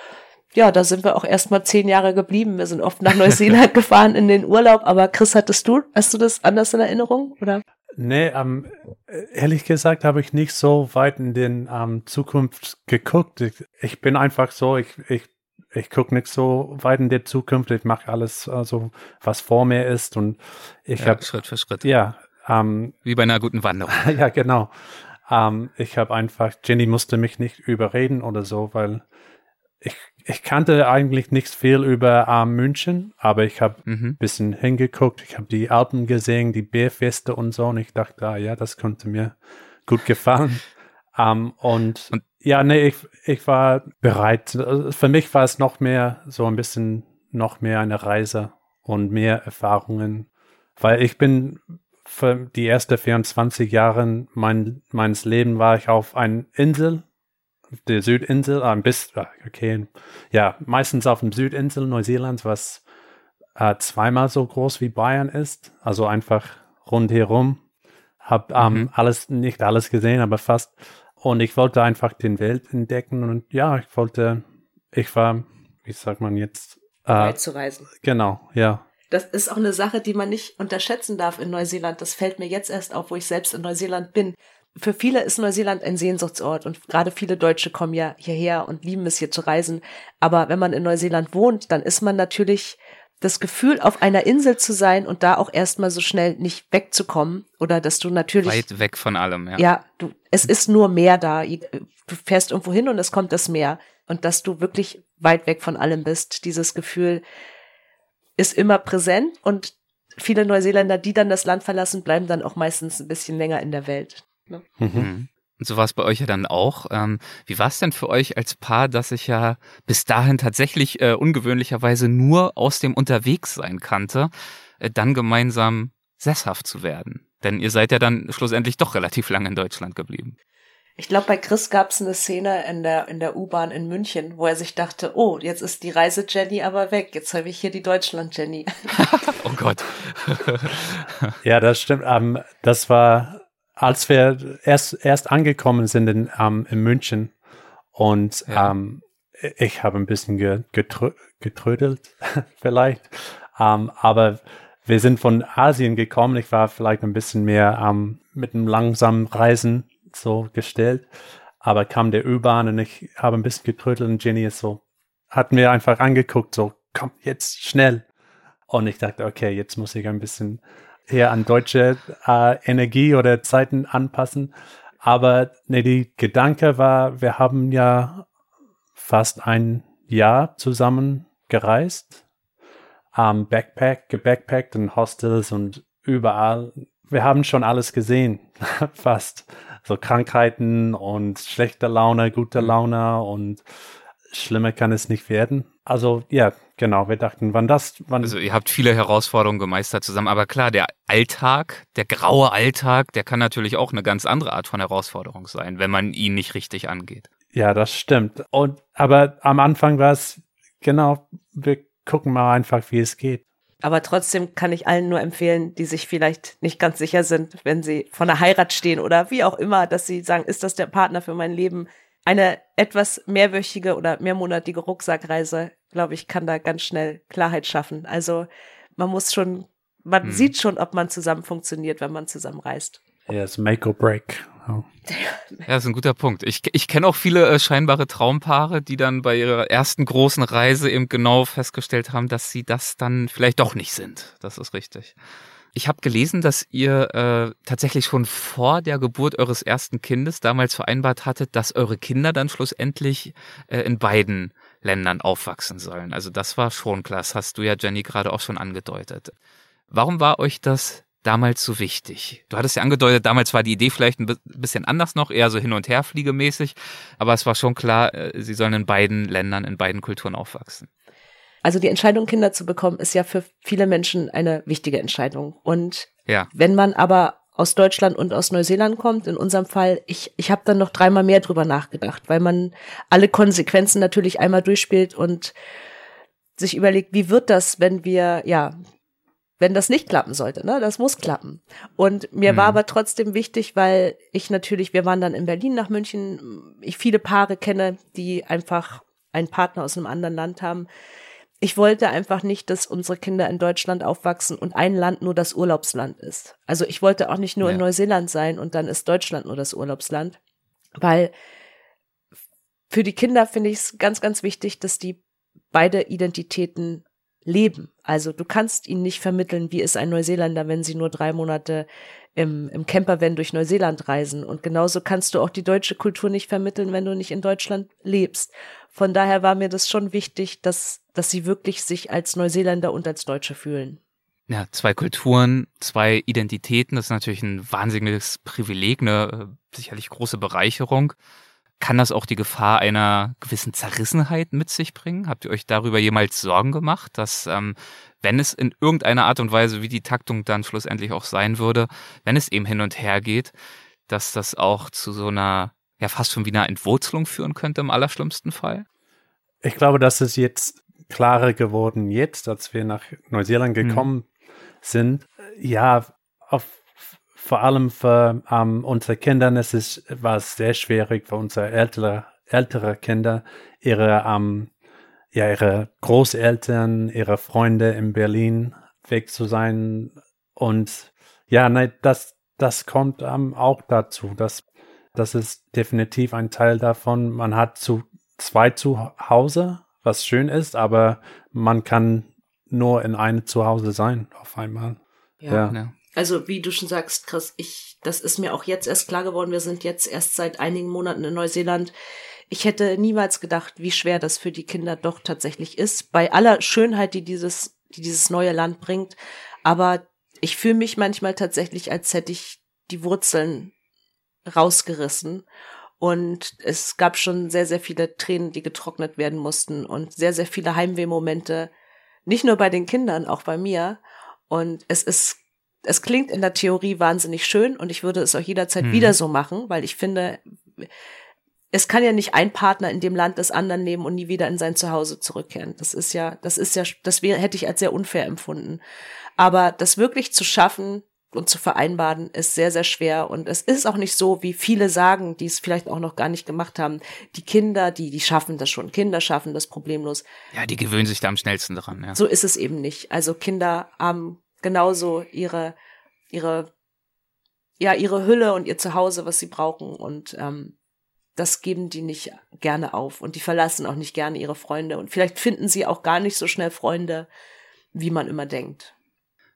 ja, da sind wir auch erstmal zehn Jahre geblieben. Wir sind oft nach Neuseeland <laughs> gefahren in den Urlaub. Aber Chris, hattest du, hast du das anders in Erinnerung? Oder? Nee, ähm, ehrlich gesagt habe ich nicht so weit in den ähm, Zukunft geguckt. Ich, ich, bin einfach so, ich, ich, ich gucke nicht so weit in die Zukunft. Ich mache alles, also, was vor mir ist. Und ich ja, habe Schritt für Schritt. Ja. Ähm, Wie bei einer guten Wanderung. <laughs> ja, genau. Ähm, ich habe einfach, Jenny musste mich nicht überreden oder so, weil ich, ich kannte eigentlich nicht viel über ähm, München, aber ich habe ein mhm. bisschen hingeguckt. Ich habe die Alpen gesehen, die Bärfeste und so. Und ich dachte, ah, ja, das könnte mir gut gefallen. <laughs> ähm, und, und ja, nee, ich, ich war bereit. Für mich war es noch mehr so ein bisschen noch mehr eine Reise und mehr Erfahrungen, weil ich bin für die ersten 24 Jahre mein, meines Lebens war ich auf einer Insel der Südinsel, äh, bis, ah, okay, ja, meistens auf dem Südinsel Neuseelands, was äh, zweimal so groß wie Bayern ist, also einfach rundherum. Hab ähm, mhm. alles, nicht alles gesehen, aber fast. Und ich wollte einfach den Welt entdecken und ja, ich wollte, ich war, wie sagt man jetzt? Äh, Weit zu reisen. Genau, ja. Das ist auch eine Sache, die man nicht unterschätzen darf in Neuseeland. Das fällt mir jetzt erst auf, wo ich selbst in Neuseeland bin für viele ist Neuseeland ein Sehnsuchtsort und gerade viele Deutsche kommen ja hierher und lieben es hier zu reisen. Aber wenn man in Neuseeland wohnt, dann ist man natürlich das Gefühl, auf einer Insel zu sein und da auch erstmal so schnell nicht wegzukommen oder dass du natürlich weit weg von allem, ja. Ja, du, es ist nur Meer da. Du fährst irgendwo hin und es kommt das Meer und dass du wirklich weit weg von allem bist. Dieses Gefühl ist immer präsent und viele Neuseeländer, die dann das Land verlassen, bleiben dann auch meistens ein bisschen länger in der Welt. Ne? Mhm. mhm. Und so war es bei euch ja dann auch. Ähm, wie war es denn für euch als Paar, dass ich ja bis dahin tatsächlich äh, ungewöhnlicherweise nur aus dem Unterwegssein kannte, äh, dann gemeinsam sesshaft zu werden? Denn ihr seid ja dann schlussendlich doch relativ lange in Deutschland geblieben. Ich glaube, bei Chris gab es eine Szene in der, in der U-Bahn in München, wo er sich dachte, oh, jetzt ist die Reise-Jenny aber weg. Jetzt habe ich hier die Deutschland-Jenny. <laughs> oh Gott. ja, das stimmt. Um, ähm, das war als wir erst, erst angekommen sind in, ähm, in München und ja. ähm, ich habe ein bisschen getrö getrödelt <laughs> vielleicht, ähm, aber wir sind von Asien gekommen. Ich war vielleicht ein bisschen mehr ähm, mit einem langsamen Reisen so gestellt, aber kam der U-Bahn und ich habe ein bisschen getrödelt und Jenny ist so, hat mir einfach angeguckt, so, komm, jetzt schnell. Und ich dachte, okay, jetzt muss ich ein bisschen eher an deutsche äh, Energie oder Zeiten anpassen. Aber ne, die Gedanke war, wir haben ja fast ein Jahr zusammen gereist, ähm, Backpack, gebackpackt in Hostels und überall. Wir haben schon alles gesehen. <laughs> fast. So Krankheiten und schlechte Laune, gute Mhm. Laune und schlimmer kann es nicht werden. Also ja, genau, wir dachten, wann das, wann Also ihr habt viele Herausforderungen gemeistert zusammen, aber klar, der Alltag, der graue Alltag, der kann natürlich auch eine ganz andere Art von Herausforderung sein, wenn man ihn nicht richtig angeht. Ja, das stimmt. Und aber am Anfang war es genau, wir gucken mal einfach, wie es geht. Aber trotzdem kann ich allen nur empfehlen, die sich vielleicht nicht ganz sicher sind, wenn sie vor einer Heirat stehen oder wie auch immer, dass sie sagen, ist das der Partner für mein Leben? Eine etwas mehrwöchige oder mehrmonatige Rucksackreise, glaube ich, kann da ganz schnell Klarheit schaffen. Also man muss schon, man Hm. sieht schon, ob man zusammen funktioniert, wenn man zusammen reist. Ja, es ist make or break. Oh. Ja, das ist ein guter Punkt. Ich, ich kenne auch viele äh, scheinbare Traumpaare, die dann bei ihrer ersten großen Reise eben genau festgestellt haben, dass sie das dann vielleicht doch nicht sind. Das ist richtig. Ich habe gelesen, dass ihr äh, tatsächlich schon vor der Geburt eures ersten Kindes damals vereinbart hattet, dass eure Kinder dann schlussendlich äh, in beiden Ländern aufwachsen sollen. Also das war schon klar. Das hast du ja, Jenny, gerade auch schon angedeutet. Warum war euch das damals so wichtig? Du hattest ja angedeutet, damals war die Idee vielleicht ein bi- bisschen anders noch, eher so hin und her fliegemäßig, aber es war schon klar, äh, sie sollen in beiden Ländern, in beiden Kulturen aufwachsen. Also die Entscheidung, Kinder zu bekommen, ist ja für viele Menschen eine wichtige Entscheidung. Und Ja, Wenn man aber aus Deutschland und aus Neuseeland kommt, in unserem Fall, ich, ich habe dann noch dreimal mehr drüber nachgedacht, weil man alle Konsequenzen natürlich einmal durchspielt und sich überlegt, wie wird das, wenn wir, ja, wenn das nicht klappen sollte, ne? Das muss klappen. Und mir war Mhm. aber trotzdem wichtig, weil ich natürlich, wir waren dann in Berlin nach München, ich viele Paare kenne, die einfach einen Partner aus einem anderen Land haben. Ich wollte einfach nicht, dass unsere Kinder in Deutschland aufwachsen und ein Land nur das Urlaubsland ist. Also ich wollte auch nicht nur in Ja. Neuseeland sein und dann ist Deutschland nur das Urlaubsland, weil für die Kinder finde ich es ganz, ganz wichtig, dass die beide Identitäten leben. Also du kannst ihnen nicht vermitteln, wie ist ein Neuseeländer, wenn sie nur drei Monate im, im Campervan durch Neuseeland reisen. Und genauso kannst du auch die deutsche Kultur nicht vermitteln, wenn du nicht in Deutschland lebst. Von daher war mir das schon wichtig, dass, dass sie wirklich sich als Neuseeländer und als Deutsche fühlen. ja, zwei Kulturen, zwei Identitäten, das ist natürlich ein wahnsinniges Privileg, eine äh, sicherlich große Bereicherung. Kann das auch die Gefahr einer gewissen Zerrissenheit mit sich bringen? Habt ihr euch darüber jemals Sorgen gemacht, dass ähm, wenn es in irgendeiner Art und Weise, wie die Taktung dann schlussendlich auch sein würde, wenn es eben hin und her geht, dass das auch zu so einer, ja fast schon wie einer Entwurzelung führen könnte im allerschlimmsten Fall? Ich glaube, das ist jetzt klarer geworden, jetzt, als wir nach Neuseeland gekommen sind. Ja, auf, vor allem für ähm, unsere Kinder ist es, war es sehr schwierig für unsere ältere, ältere Kinder, ihre, ähm, ja, ihre Großeltern, ihre Freunde in Berlin weg zu sein. Und ja, nein, das, das kommt ähm, auch dazu. Das, das ist definitiv ein Teil davon. Man hat zu zwei zu Hause, was schön ist, aber man kann nur in einem Zuhause sein auf einmal. Ja. Ja. Also wie du schon sagst, Chris, ich, das ist mir auch jetzt erst klar geworden. Wir sind jetzt erst seit einigen Monaten in Neuseeland. Ich hätte niemals gedacht, wie schwer das für die Kinder doch tatsächlich ist. Bei aller Schönheit, die dieses, die dieses neue Land bringt. Aber ich fühle mich manchmal tatsächlich, als hätte ich die Wurzeln rausgerissen. Und es gab schon sehr, sehr viele Tränen, die getrocknet werden mussten und sehr, sehr viele Heimwehmomente. Nicht nur bei den Kindern, auch bei mir. Und es ist es klingt in der Theorie wahnsinnig schön und ich würde es auch jederzeit Mhm. wieder so machen, weil ich finde, es kann ja nicht ein Partner in dem Land des anderen leben und nie wieder in sein Zuhause zurückkehren. Das ist ja, das ist ja, das wäre, hätte ich als sehr unfair empfunden. Aber das wirklich zu schaffen und zu vereinbaren, ist sehr, sehr schwer. Und es ist auch nicht so, wie viele sagen, die es vielleicht auch noch gar nicht gemacht haben. Die Kinder, die, die schaffen das schon. Kinder schaffen das problemlos. Ja, die gewöhnen sich da am schnellsten dran. Ja. So ist es eben nicht. Also Kinder haben genauso ihre, ihre, ja, ihre Hülle und ihr Zuhause, was sie brauchen. Und ähm, das geben die nicht gerne auf. Und die verlassen auch nicht gerne ihre Freunde. Und vielleicht finden sie auch gar nicht so schnell Freunde, wie man immer denkt.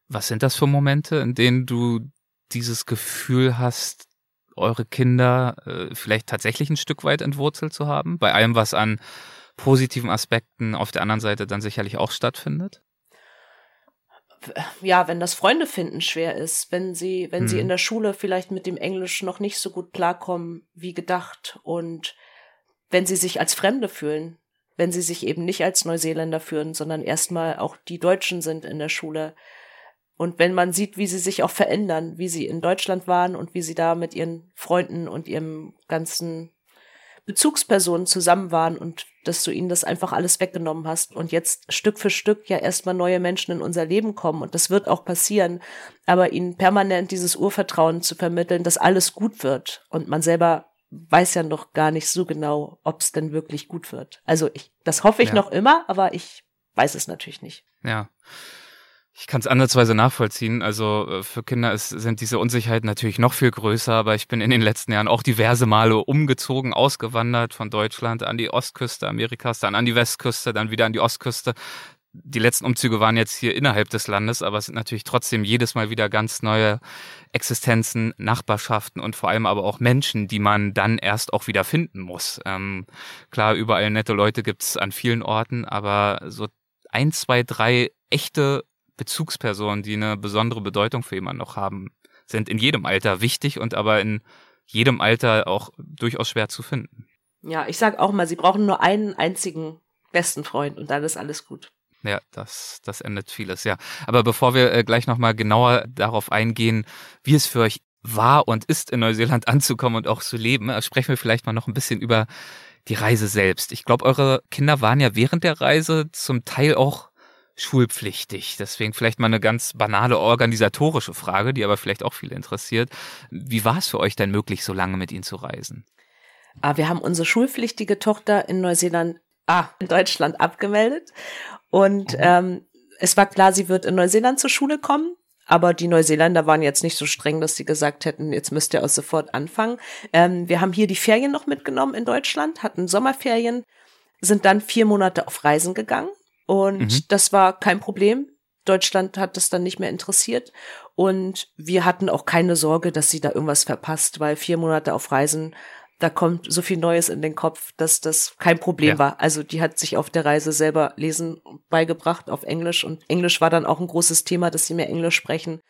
Was sind das für Momente, in denen du dieses Gefühl hast, eure Kinder äh, vielleicht tatsächlich ein Stück weit entwurzelt zu haben? Bei allem, was an positiven Aspekten auf der anderen Seite dann sicherlich auch stattfindet? Ja, wenn das Freunde finden schwer ist, wenn sie, wenn Hm. sie in der Schule vielleicht mit dem Englisch noch nicht so gut klarkommen wie gedacht und wenn sie sich als Fremde fühlen, wenn sie sich eben nicht als Neuseeländer fühlen, sondern erstmal auch die Deutschen sind in der Schule. Und wenn man sieht, wie sie sich auch verändern, wie sie in Deutschland waren und wie sie da mit ihren Freunden und ihrem ganzen Bezugspersonen zusammen waren und dass du ihnen das einfach alles weggenommen hast und jetzt Stück für Stück ja erstmal neue Menschen in unser Leben kommen und das wird auch passieren, aber ihnen permanent dieses Urvertrauen zu vermitteln, dass alles gut wird und man selber weiß ja noch gar nicht so genau, ob es denn wirklich gut wird. Also ich, das hoffe ich Ja. noch immer, aber ich weiß es natürlich nicht. Ja. Ich kann es ansatzweise nachvollziehen. Also äh, für Kinder ist, sind diese Unsicherheiten natürlich noch viel größer, aber ich bin in den letzten Jahren auch diverse Male umgezogen, ausgewandert von Deutschland an die Ostküste Amerikas, dann an die Westküste, dann wieder an die Ostküste. Die letzten Umzüge waren jetzt hier innerhalb des Landes, aber es sind natürlich trotzdem jedes Mal wieder ganz neue Existenzen, Nachbarschaften und vor allem aber auch Menschen, die man dann erst auch wieder finden muss. Ähm, klar, überall nette Leute gibt's an vielen Orten, aber so ein, zwei, drei echte Bezugspersonen, die eine besondere Bedeutung für jemanden noch haben, sind in jedem Alter wichtig und aber in jedem Alter auch durchaus schwer zu finden. Ja, ich sag auch mal, sie brauchen nur einen einzigen besten Freund und dann ist alles gut. Ja, das, das endet vieles, ja. Aber bevor wir äh, gleich nochmal genauer darauf eingehen, wie es für euch war und ist, in Neuseeland anzukommen und auch zu leben, äh, sprechen wir vielleicht mal noch ein bisschen über die Reise selbst. Ich glaube, eure Kinder waren ja während der Reise zum Teil auch schulpflichtig. Deswegen vielleicht mal eine ganz banale organisatorische Frage, die aber vielleicht auch viele interessiert. Wie war es für euch denn möglich, so lange mit ihnen zu reisen? Ah, wir haben unsere schulpflichtige Tochter in Neuseeland, ah, in Deutschland abgemeldet. Und ähm, es war klar, sie wird in Neuseeland zur Schule kommen. Aber die Neuseeländer waren jetzt nicht so streng, dass sie gesagt hätten, jetzt müsst ihr auch sofort anfangen. Ähm, wir haben hier die Ferien noch mitgenommen in Deutschland, hatten Sommerferien, sind dann vier Monate auf Reisen gegangen. Und Mhm. das war kein Problem. Deutschland hat das dann nicht mehr interessiert. Und wir hatten auch keine Sorge, dass sie da irgendwas verpasst, weil vier Monate auf Reisen, da kommt so viel Neues in den Kopf, dass das kein Problem Ja. war. Also die hat sich auf der Reise selber lesen beigebracht auf Englisch und Englisch war dann auch ein großes Thema, dass sie mehr Englisch sprechen.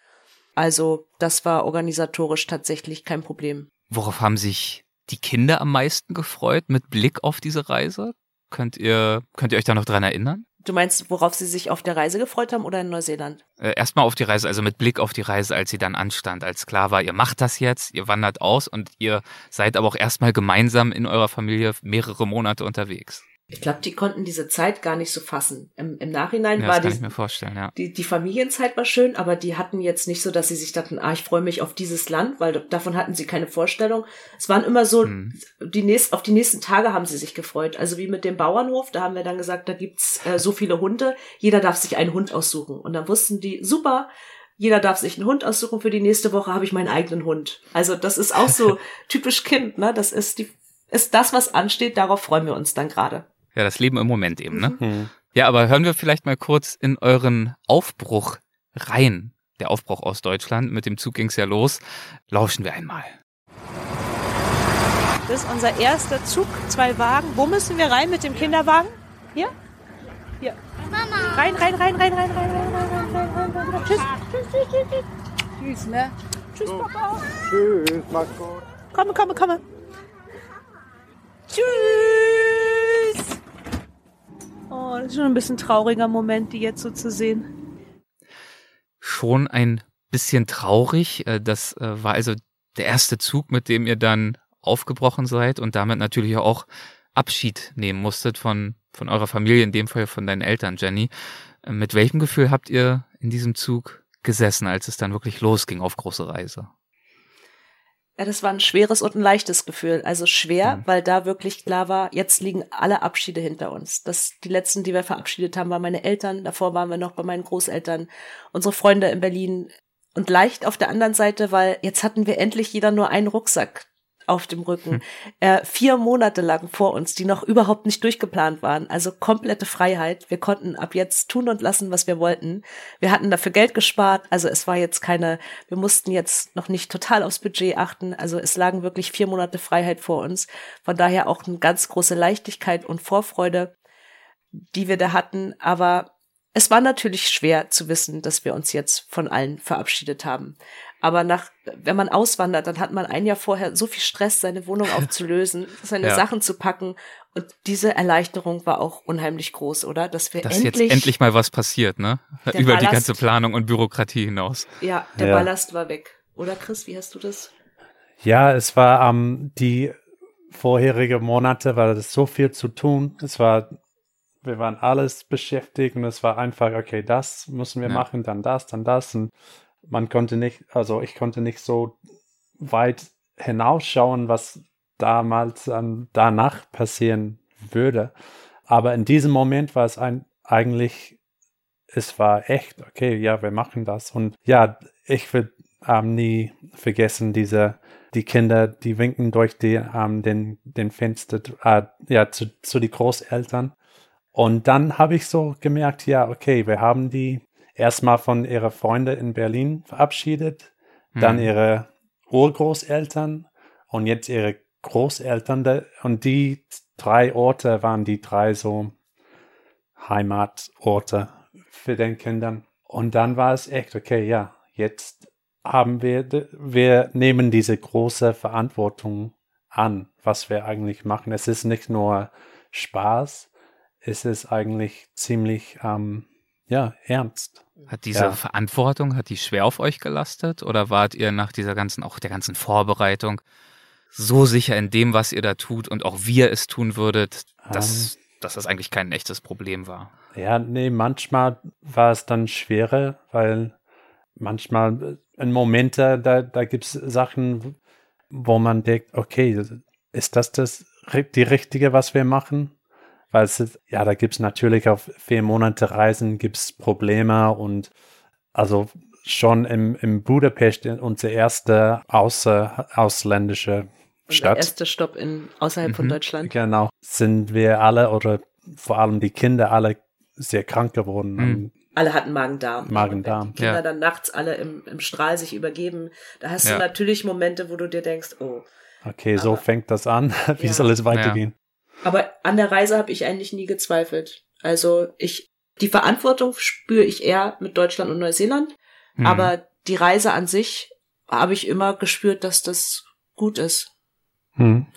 Also das war organisatorisch tatsächlich kein Problem. Worauf haben sich die Kinder am meisten gefreut mit Blick auf diese Reise? Könnt ihr, könnt ihr euch da noch dran erinnern? Du meinst, worauf sie sich auf der Reise gefreut haben oder in Neuseeland? Äh, Erstmal auf die Reise, also mit Blick auf die Reise, als sie dann anstand, als klar war, ihr macht das jetzt, ihr wandert aus und ihr seid aber auch erstmal gemeinsam in eurer Familie mehrere Monate unterwegs. Ich glaube, die konnten diese Zeit gar nicht so fassen. Im, im Nachhinein Ja, war das die, ich mir vorstellen, ja. die, die Familienzeit war schön, aber die hatten jetzt nicht so, dass sie sich dachten, ah, ich freue mich auf dieses Land, weil davon hatten sie keine Vorstellung. Es waren immer so, Mhm. die nächst, auf die nächsten Tage haben sie sich gefreut. Also wie mit dem Bauernhof, da haben wir dann gesagt, da gibt's äh, so viele Hunde, jeder darf sich einen Hund aussuchen. Und dann wussten die, super, jeder darf sich einen Hund aussuchen, für die nächste Woche habe ich meinen eigenen Hund. Also das ist auch so <laughs> typisch Kind, ne? Das ist die, ist das, was ansteht, darauf freuen wir uns dann gerade. Ja, das Leben im Moment eben, ne? Hm. Ja, aber hören wir vielleicht mal kurz in euren Aufbruch rein. Der Aufbruch aus Deutschland, mit dem Zug ging's ja los. Lauschen wir einmal. Das ist unser erster Zug, zwei Wagen. Wo müssen wir rein mit dem Kinderwagen? Hier? Hier. Mama. Rein, rein, rein, rein, rein, rein, rein, rein, rein, rein, rein, rein, rein. Tschüss. Tschüss, tschüss, tschüss, tschüss. Tschüss, ne? Tschüss, Papa. Tschüss, mach's gut. Komme, komme, komme. Tschüss. Oh, das ist schon ein bisschen trauriger Moment, die jetzt so zu sehen. Schon ein bisschen traurig. Äh, Das äh, war also der erste Zug, mit dem ihr dann aufgebrochen seid und damit natürlich auch Abschied nehmen musstet von, von eurer Familie, in dem Fall von deinen Eltern, Jenny. Äh, Mit welchem Gefühl habt ihr in diesem Zug gesessen, als es dann wirklich losging auf große Reise? Ja, das war ein schweres und ein leichtes Gefühl. Also schwer, Mhm. weil da wirklich klar war, jetzt liegen alle Abschiede hinter uns. Das, die letzten, die wir verabschiedet haben, waren meine Eltern. Davor waren wir noch bei meinen Großeltern, unsere Freunde in Berlin. Und leicht auf der anderen Seite, weil jetzt hatten wir endlich jeder nur einen Rucksack auf dem Rücken. Äh, vier Monate lang vor uns, die noch überhaupt nicht durchgeplant waren. Also komplette Freiheit. Wir konnten ab jetzt tun und lassen, was wir wollten. Wir hatten dafür Geld gespart. Also es war jetzt keine, wir mussten jetzt noch nicht total aufs Budget achten. Also es lagen wirklich vier Monate Freiheit vor uns. Von daher auch eine ganz große Leichtigkeit und Vorfreude, die wir da hatten. Aber es war natürlich schwer zu wissen, dass wir uns jetzt von allen verabschiedet haben. Aber nach, wenn man auswandert, dann hat man ein Jahr vorher so viel Stress, seine Wohnung <laughs> aufzulösen, seine ja. Sachen zu packen. Und diese Erleichterung war auch unheimlich groß, oder? Dass wir Dass endlich, jetzt endlich mal was passiert, ne? Über Ballast, die ganze Planung und Bürokratie hinaus. Ja, der ja. Ballast war weg. Oder Chris, wie hast du das? Ja, es war ähm, die vorherige Monate war das so viel zu tun. Es war wir waren alles beschäftigt und es war einfach, okay, das müssen wir ja. machen, dann das, dann das. Und man konnte nicht, also ich konnte nicht so weit hinausschauen, was damals ähm, danach passieren würde. Aber in diesem Moment war es ein, eigentlich, es war echt, okay, ja, wir machen das. Und ja, ich will ähm, nie vergessen, diese, die Kinder, die winken durch die, ähm, den, den Fenster, äh, ja, zu, zu die Großeltern. Und dann habe ich so gemerkt, ja, okay, wir haben die erstmal von ihrer Freunde in Berlin verabschiedet, mhm. dann ihre Urgroßeltern und jetzt ihre Großeltern. Und die drei Orte waren die drei so Heimatorte für den Kindern. Und dann war es echt, okay, ja, jetzt haben wir, wir nehmen diese große Verantwortung an, was wir eigentlich machen. Es ist nicht nur Spaß, ist es eigentlich ziemlich ähm, ja, ernst. Hat diese ja. Verantwortung, hat die schwer auf euch gelastet oder wart ihr nach dieser ganzen, auch der ganzen Vorbereitung so sicher in dem, was ihr da tut und auch wie ihr es tun würdet, dass, um, ähm. dass das eigentlich kein echtes Problem war? Ja, nee, manchmal war es dann schwerer, weil manchmal äh, in Momente, da, da gibt es Sachen, wo man denkt, okay, ist das das die richtige, was wir machen? Weil es ist, ja, da gibt es natürlich auf vier Monate Reisen gibt's Probleme und also schon im, im Budapest unsere erste außer, ausländische Stadt. Der erste Stopp in, außerhalb mhm. von Deutschland. Genau. Sind wir alle oder vor allem die Kinder alle sehr krank geworden. Mhm. Alle hatten Magen-Darm. Magen-Darm. Die Kinder ja. dann nachts alle im, im Strahl sich übergeben. Da hast ja. du natürlich Momente, wo du dir denkst, oh. Okay, so fängt das an. <laughs> Wie ja. soll es weitergehen? Aber an der Reise habe ich eigentlich nie gezweifelt. Also ich, die Verantwortung spüre ich eher mit Deutschland und Neuseeland. Mhm. Aber die Reise an sich habe ich immer gespürt, dass das gut ist. Mhm.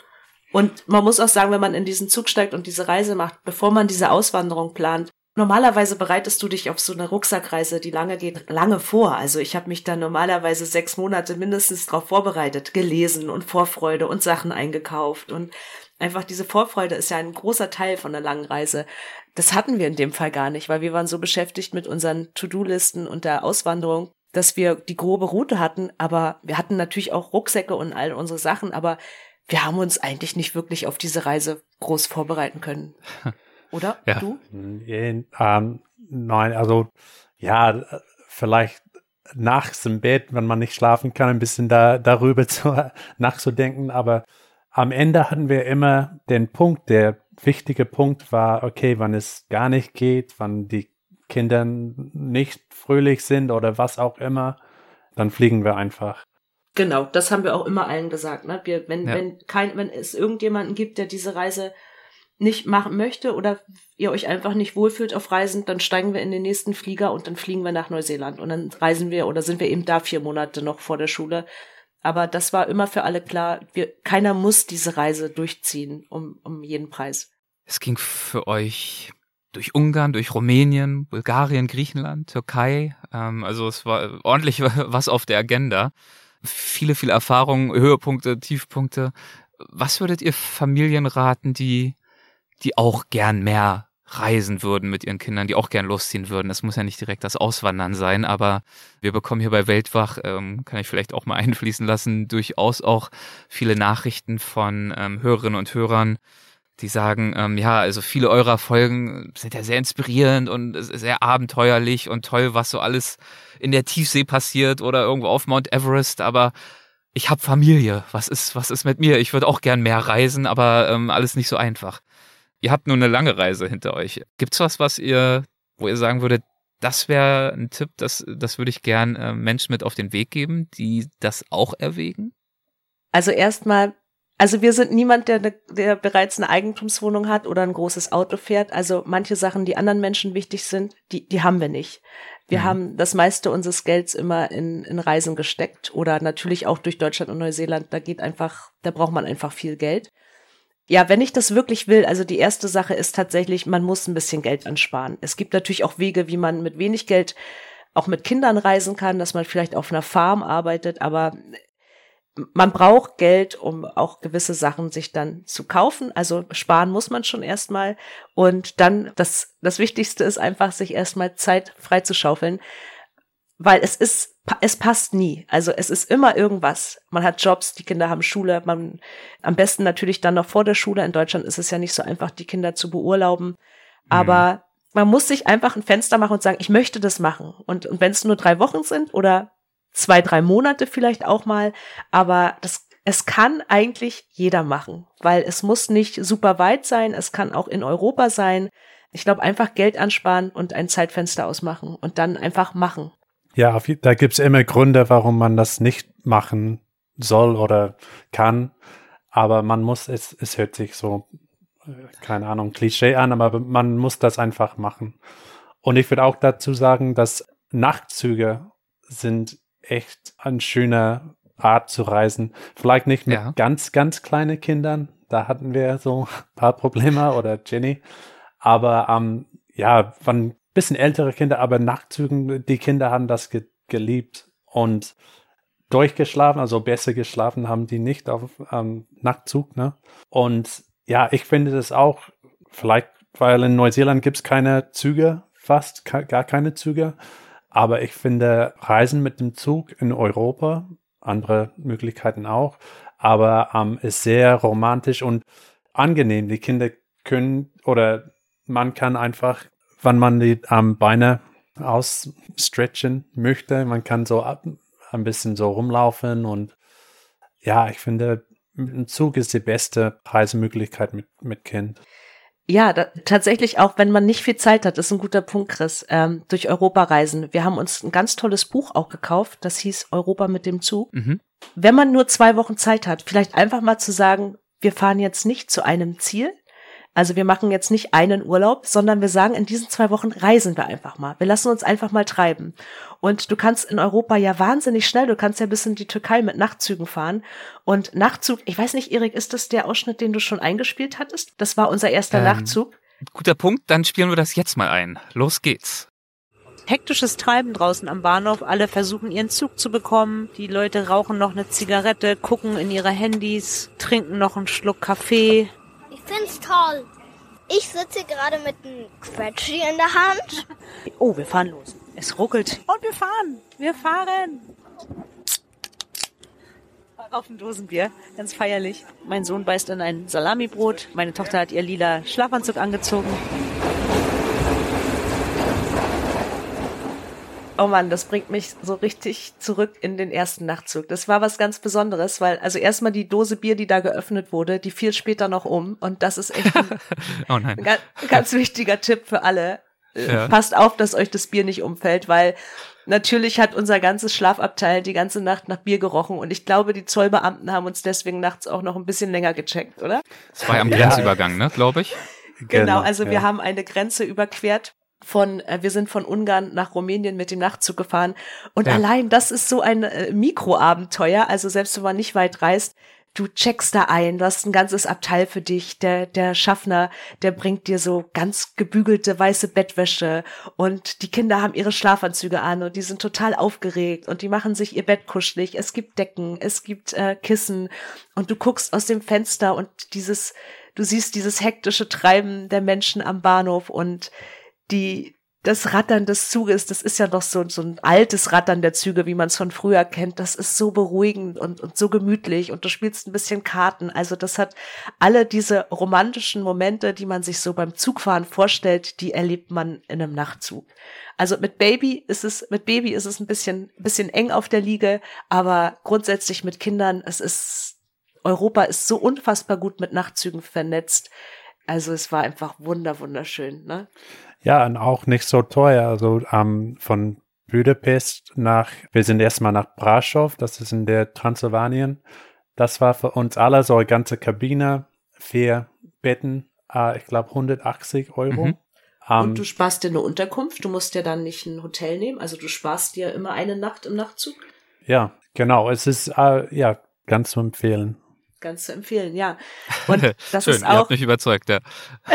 Und man muss auch sagen, wenn man in diesen Zug steigt und diese Reise macht, bevor man diese Auswanderung plant, normalerweise bereitest du dich auf so eine Rucksackreise, die lange geht, lange vor. Also ich habe mich da normalerweise sechs Monate mindestens drauf vorbereitet, gelesen und Vorfreude und Sachen eingekauft und einfach diese Vorfreude ist ja ein großer Teil von der langen Reise. Das hatten wir in dem Fall gar nicht, weil wir waren so beschäftigt mit unseren To-Do-Listen und der Auswanderung, dass wir die grobe Route hatten, aber wir hatten natürlich auch Rucksäcke und all unsere Sachen, aber wir haben uns eigentlich nicht wirklich auf diese Reise groß vorbereiten können. <laughs> Oder? Ja. Du? Ähm, nein, also ja, vielleicht nachts im Bett, wenn man nicht schlafen kann, ein bisschen da, darüber <laughs> zu, nachzudenken, aber am Ende hatten wir immer den Punkt, der wichtige Punkt war, okay, wann es gar nicht geht, wann die Kinder nicht fröhlich sind oder was auch immer, dann fliegen wir einfach. Genau, das haben wir auch immer allen gesagt. Ne? Wir, wenn, ja. wenn, kein, wenn es irgendjemanden gibt, der diese Reise nicht machen möchte oder ihr euch einfach nicht wohlfühlt auf Reisen, dann steigen wir in den nächsten Flieger und dann fliegen wir nach Neuseeland und dann reisen wir oder sind wir eben da vier Monate noch vor der Schule aber das war immer für alle klar, wir, keiner muss diese Reise durchziehen um, um jeden Preis. Es ging für euch durch Ungarn, durch Rumänien, Bulgarien, Griechenland, Türkei. Ähm, also es war ordentlich was auf der Agenda. Viele, viele Erfahrungen, Höhepunkte, Tiefpunkte. Was würdet ihr Familien raten, die, die auch gern mehr reisen würden mit ihren Kindern, die auch gern losziehen würden. Das muss ja nicht direkt das Auswandern sein, aber wir bekommen hier bei Weltwach, ähm, kann ich vielleicht auch mal <laughs> einfließen lassen, durchaus auch viele Nachrichten von ähm, Hörerinnen und Hörern, die sagen, ähm, ja, also viele eurer Folgen sind ja sehr inspirierend und sehr abenteuerlich und toll, was so alles in der Tiefsee passiert oder irgendwo auf Mount Everest, aber ich habe Familie. Was ist, was ist mit mir? Ich würde auch gern mehr reisen, aber ähm, alles nicht so einfach. Ihr habt nur eine lange Reise hinter euch. Gibt's was, was ihr, wo ihr sagen würdet, das wäre ein Tipp, das, das würde ich gern äh, Menschen mit auf den Weg geben, die das auch erwägen? Also erstmal Also wir sind niemand, der, ne, der bereits eine Eigentumswohnung hat oder ein großes Auto fährt. Also manche Sachen, die anderen Menschen wichtig sind, die, die haben wir nicht. Wir mhm. haben das meiste unseres Gelds immer in, in Reisen gesteckt oder natürlich auch durch Deutschland und Neuseeland. Da geht einfach, da braucht man einfach viel Geld. Ja, wenn ich das wirklich will, also die erste Sache ist tatsächlich, man muss ein bisschen Geld ansparen. Es gibt natürlich auch Wege, wie man mit wenig Geld auch mit Kindern reisen kann, dass man vielleicht auf einer Farm arbeitet, aber man braucht Geld, um auch gewisse Sachen sich dann zu kaufen. Also sparen muss man schon erstmal. Und dann das, das Wichtigste ist einfach, sich erstmal Zeit freizuschaufeln. Weil es ist, es passt nie. Also es ist immer irgendwas. Man hat Jobs, die Kinder haben Schule, man, am besten natürlich dann noch vor der Schule. In Deutschland ist es ja nicht so einfach, die Kinder zu beurlauben. Aber mhm. man muss sich einfach ein Fenster machen und sagen, ich möchte das machen. Und, und wenn es nur drei Wochen sind oder zwei, drei Monate vielleicht auch mal, aber das, es kann eigentlich jeder machen, weil es muss nicht super weit sein, es kann auch in Europa sein. Ich glaube, einfach Geld ansparen und ein Zeitfenster ausmachen und dann einfach machen. Ja, da gibt's immer Gründe, warum man das nicht machen soll oder kann. Aber man muss, es, es hört sich so, äh, keine Ahnung, Klischee an, aber man muss das einfach machen. Und ich würde auch dazu sagen, dass Nachtzüge sind echt eine schöne Art zu reisen. Vielleicht nicht mit ja. ganz, ganz kleinen Kindern. Da hatten wir so ein paar Probleme oder Jenny. Aber ähm, ja, von bisschen ältere Kinder, aber Nachtzügen, die Kinder haben das ge geliebt und durchgeschlafen, also besser geschlafen haben die nicht auf ähm, Nachtzug. Ne? Und ja, ich finde das auch, vielleicht, weil in Neuseeland gibt es keine Züge, fast gar keine Züge. Aber ich finde Reisen mit dem Zug in Europa, andere Möglichkeiten auch, aber ähm, ist sehr romantisch und angenehm. Die Kinder können oder man kann einfach, wenn man die ähm, Beine ausstretchen möchte, man kann so ab, ein bisschen so rumlaufen und ja, ich finde, ein Zug ist die beste Reisemöglichkeit mit, mit Kind. Ja, da, tatsächlich auch, wenn man nicht viel Zeit hat, ist ein guter Punkt, Chris, ähm, durch Europa reisen. Wir haben uns ein ganz tolles Buch auch gekauft, das hieß Europa mit dem Zug. Mhm. Wenn man nur zwei Wochen Zeit hat, vielleicht einfach mal zu sagen, wir fahren jetzt nicht zu einem Ziel, also wir machen jetzt nicht einen Urlaub, sondern wir sagen, in diesen zwei Wochen reisen wir einfach mal. Wir lassen uns einfach mal treiben. Und du kannst in Europa ja wahnsinnig schnell, du kannst ja bis in die Türkei mit Nachtzügen fahren. Und Nachtzug, ich weiß nicht, Erik, ist das der Ausschnitt, den du schon eingespielt hattest? Das war unser erster ähm, Nachtzug. Guter Punkt, dann spielen wir das jetzt mal ein. Los geht's. Hektisches Treiben draußen am Bahnhof. Alle versuchen ihren Zug zu bekommen. Die Leute rauchen noch eine Zigarette, gucken in ihre Handys, trinken noch einen Schluck Kaffee find's toll. Ich sitze gerade mit einem Quetschi in der Hand. <laughs> Oh, wir fahren los. Es ruckelt. Und wir fahren. Wir fahren. Auf ein Dosenbier. Ganz feierlich. Mein Sohn beißt in ein Salamibrot. Meine Tochter hat ihr lila Schlafanzug angezogen. Oh Mann, das bringt mich so richtig zurück in den ersten Nachtzug. Das war was ganz Besonderes, weil also erstmal die Dose Bier, die da geöffnet wurde, die fiel später noch um und das ist echt ein, <laughs> oh ein ganz, ganz, wichtiger Tipp für alle. Äh, ja. Passt auf, dass euch das Bier nicht umfällt, weil natürlich hat unser ganzes Schlafabteil die ganze Nacht nach Bier gerochen und ich glaube, die Zollbeamten haben uns deswegen nachts auch noch ein bisschen länger gecheckt, oder? Das war ja am Grenzübergang, ne, glaube ich. Genau, genau also ja. wir haben eine Grenze überquert von, äh, wir sind von Ungarn nach Rumänien mit dem Nachtzug gefahren. Und ja. allein das ist so ein äh, Mikroabenteuer. Also selbst wenn man nicht weit reist, du checkst da ein, du hast ein ganzes Abteil für dich. Der, der Schaffner, der bringt dir so ganz gebügelte weiße Bettwäsche und die Kinder haben ihre Schlafanzüge an und die sind total aufgeregt und die machen sich ihr Bett kuschelig. Es gibt Decken, es gibt äh, Kissen und du guckst aus dem Fenster und dieses, du siehst dieses hektische Treiben der Menschen am Bahnhof und die, das Rattern des Zuges, das ist ja noch so, so ein altes Rattern der Züge, wie man es von früher kennt. Das ist so beruhigend und, und so gemütlich und du spielst ein bisschen Karten. Also das hat alle diese romantischen Momente, die man sich so beim Zugfahren vorstellt, die erlebt man in einem Nachtzug. Also mit Baby ist es, mit Baby ist es ein bisschen, bisschen eng auf der Liege, aber grundsätzlich mit Kindern, es ist, Europa ist so unfassbar gut mit Nachtzügen vernetzt. Also es war einfach wunder, wunderschön, ne? Ja, und auch nicht so teuer. Also ähm, von Budapest nach, wir sind erstmal nach Brasov, das ist in der Transsilvanien. Das war für uns alle so eine ganze Kabine, vier Betten, äh, ich glaube 180 Euro. Mhm. Ähm, Und du sparst dir eine Unterkunft, du musst ja dann nicht ein Hotel nehmen, also du sparst dir immer eine Nacht im Nachtzug. ja, genau. Es ist äh, ja ganz zu empfehlen. Ganz zu empfehlen, ja. Und <laughs> das Schön, ist ihr habt auch, mich überzeugt, ja.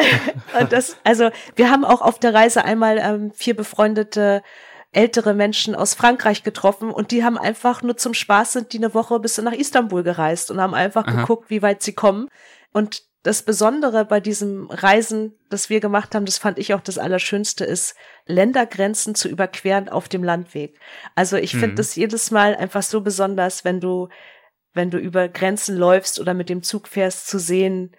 <laughs> und das, also wir haben auch auf der Reise einmal ähm, vier befreundete ältere Menschen aus Frankreich getroffen und die haben einfach nur zum Spaß sind die eine Woche bis nach Istanbul gereist und haben einfach Aha. geguckt, wie weit sie kommen. Und das Besondere bei diesem Reisen, das wir gemacht haben, das fand ich auch das Allerschönste, ist, Ländergrenzen zu überqueren auf dem Landweg. Also ich Mhm. finde das jedes Mal einfach so besonders, wenn du, wenn du über Grenzen läufst oder mit dem Zug fährst, zu sehen,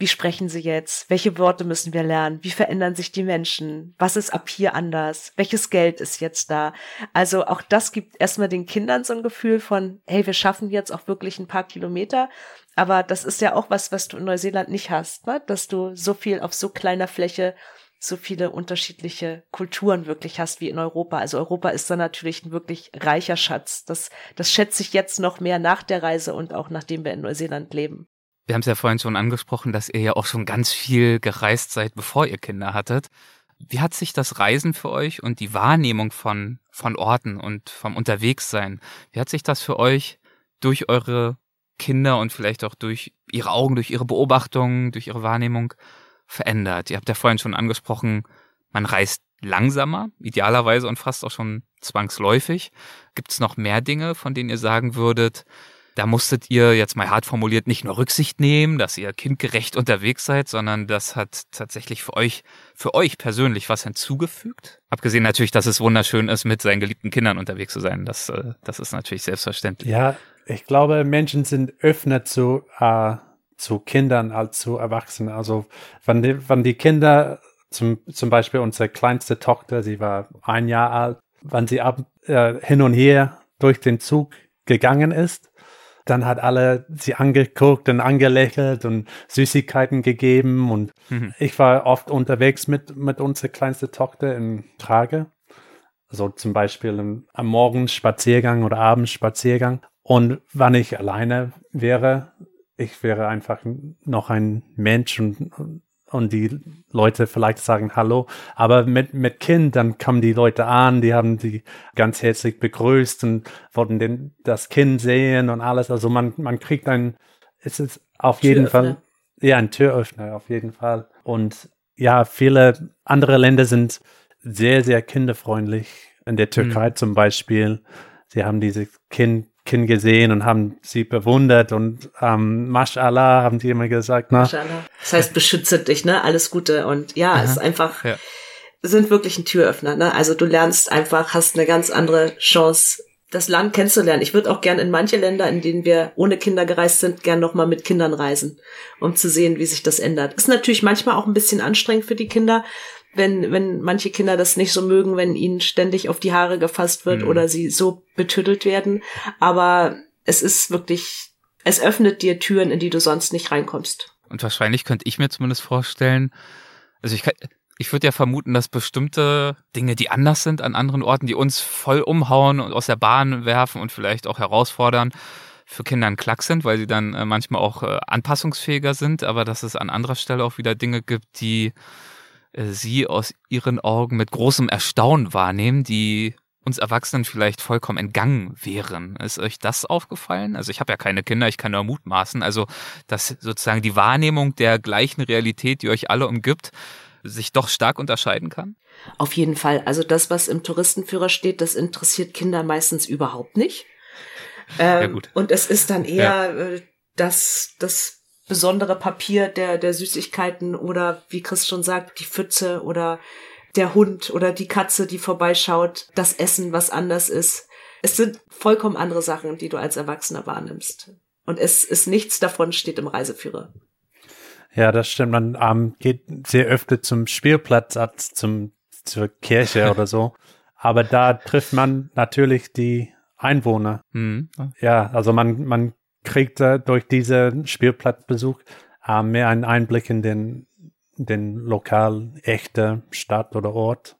wie sprechen sie jetzt? Welche Worte müssen wir lernen? Wie verändern sich die Menschen? Was ist ab hier anders? Welches Geld ist jetzt da? Also auch das gibt erstmal den Kindern so ein Gefühl von, hey, wir schaffen jetzt auch wirklich ein paar Kilometer. Aber das ist ja auch was, was du in Neuseeland nicht hast, ne? dass du so viel auf so kleiner Fläche so viele unterschiedliche Kulturen wirklich hast wie in Europa. Also Europa ist da natürlich ein wirklich reicher Schatz. Das, das schätze ich jetzt noch mehr nach der Reise und auch nachdem wir in Neuseeland leben. Wir haben es ja vorhin schon angesprochen, dass ihr ja auch schon ganz viel gereist seid, bevor ihr Kinder hattet. Wie hat sich das Reisen für euch und die Wahrnehmung von, von Orten und vom Unterwegssein, wie hat sich das für euch durch eure Kinder und vielleicht auch durch ihre Augen, durch ihre Beobachtungen, durch ihre Wahrnehmung verändert? Ihr habt ja vorhin schon angesprochen, man reist langsamer, idealerweise und fast auch schon zwangsläufig. Gibt es noch mehr Dinge, von denen ihr sagen würdet, da musstet ihr jetzt mal hart formuliert nicht nur Rücksicht nehmen, dass ihr kindgerecht unterwegs seid, sondern das hat tatsächlich für euch, für euch persönlich was hinzugefügt. Abgesehen natürlich, dass es wunderschön ist, mit seinen geliebten Kindern unterwegs zu sein. Das, äh, das ist natürlich selbstverständlich. Ja, ich glaube, Menschen sind öffner zu, äh, zu Kindern als zu Erwachsenen. Also wenn die, wenn die Kinder, zum, zum Beispiel unsere kleinste Tochter, sie war ein Jahr alt, wenn sie ab, äh, hin und her durch den Zug gegangen ist, dann hat alle sie angeguckt und angelächelt und Süßigkeiten gegeben und Mhm. ich war oft unterwegs mit, mit unserer kleinste Tochter in Trage. So zum Beispiel am Morgenspaziergang oder Abendspaziergang. Und wenn ich alleine wäre, ich wäre einfach noch ein Mensch und, und die Leute vielleicht sagen Hallo. Aber mit, mit Kind, dann kommen die Leute an, die haben die ganz herzlich begrüßt und wollten den, das Kind sehen und alles. Also man, man kriegt ein, es ist auf jeden Türöffner. Fall, ja, ein Türöffner, auf jeden Fall. Und ja, viele andere Länder sind sehr, sehr kinderfreundlich. In der Türkei zum Beispiel. Sie haben diese Kind, Kind gesehen und haben sie bewundert und ähm, Mashallah haben sie immer gesagt, na, Inshallah. Das heißt, beschütze dich, ne? Alles Gute. Und ja, es ist einfach, Ja. sind wirklich ein Türöffner, ne? Also du lernst einfach, hast eine ganz andere Chance, das Land kennenzulernen. Ich würde auch gern in manche Länder, in denen wir ohne Kinder gereist sind, gern nochmal mit Kindern reisen, um zu sehen, wie sich das ändert. Ist natürlich manchmal auch ein bisschen anstrengend für die Kinder, wenn, wenn manche Kinder das nicht so mögen, wenn ihnen ständig auf die Haare gefasst wird Mhm. oder sie so betüttelt werden. Aber es ist wirklich, es öffnet dir Türen, in die du sonst nicht reinkommst. Und wahrscheinlich könnte ich mir zumindest vorstellen, also ich, kann- ich würde ja vermuten, dass bestimmte Dinge, die anders sind an anderen Orten, die uns voll umhauen und aus der Bahn werfen und vielleicht auch herausfordern, für Kinder ein Klack sind, weil sie dann äh, manchmal auch äh, anpassungsfähiger sind, aber dass es an anderer Stelle auch wieder Dinge gibt, die sie aus ihren Augen mit großem Erstaunen wahrnehmen, die uns Erwachsenen vielleicht vollkommen entgangen wären. Ist euch das aufgefallen? Also ich habe ja keine Kinder, ich kann nur mutmaßen. Also dass sozusagen die Wahrnehmung der gleichen Realität, die euch alle umgibt, sich doch stark unterscheiden kann? Auf jeden Fall. Also das, was im Touristenführer steht, das interessiert Kinder meistens überhaupt nicht. Ähm, gut. Und es ist dann eher äh, das, das besondere Papier der, der Süßigkeiten oder wie Chris schon sagt, die Pfütze oder der Hund oder die Katze, die vorbeischaut, das Essen, was anders ist. Es sind vollkommen andere Sachen, die du als Erwachsener wahrnimmst. Und es ist nichts davon steht im Reiseführer. Ja, das stimmt. Man ähm, geht sehr öfter zum Spielplatz als zum, zur Kirche oder so. Aber da trifft man natürlich die Einwohner. Hm. Ja, also man, man kriegt äh, durch diesen Spielplatzbesuch äh, mehr einen Einblick in den, den lokal echte Stadt oder Ort.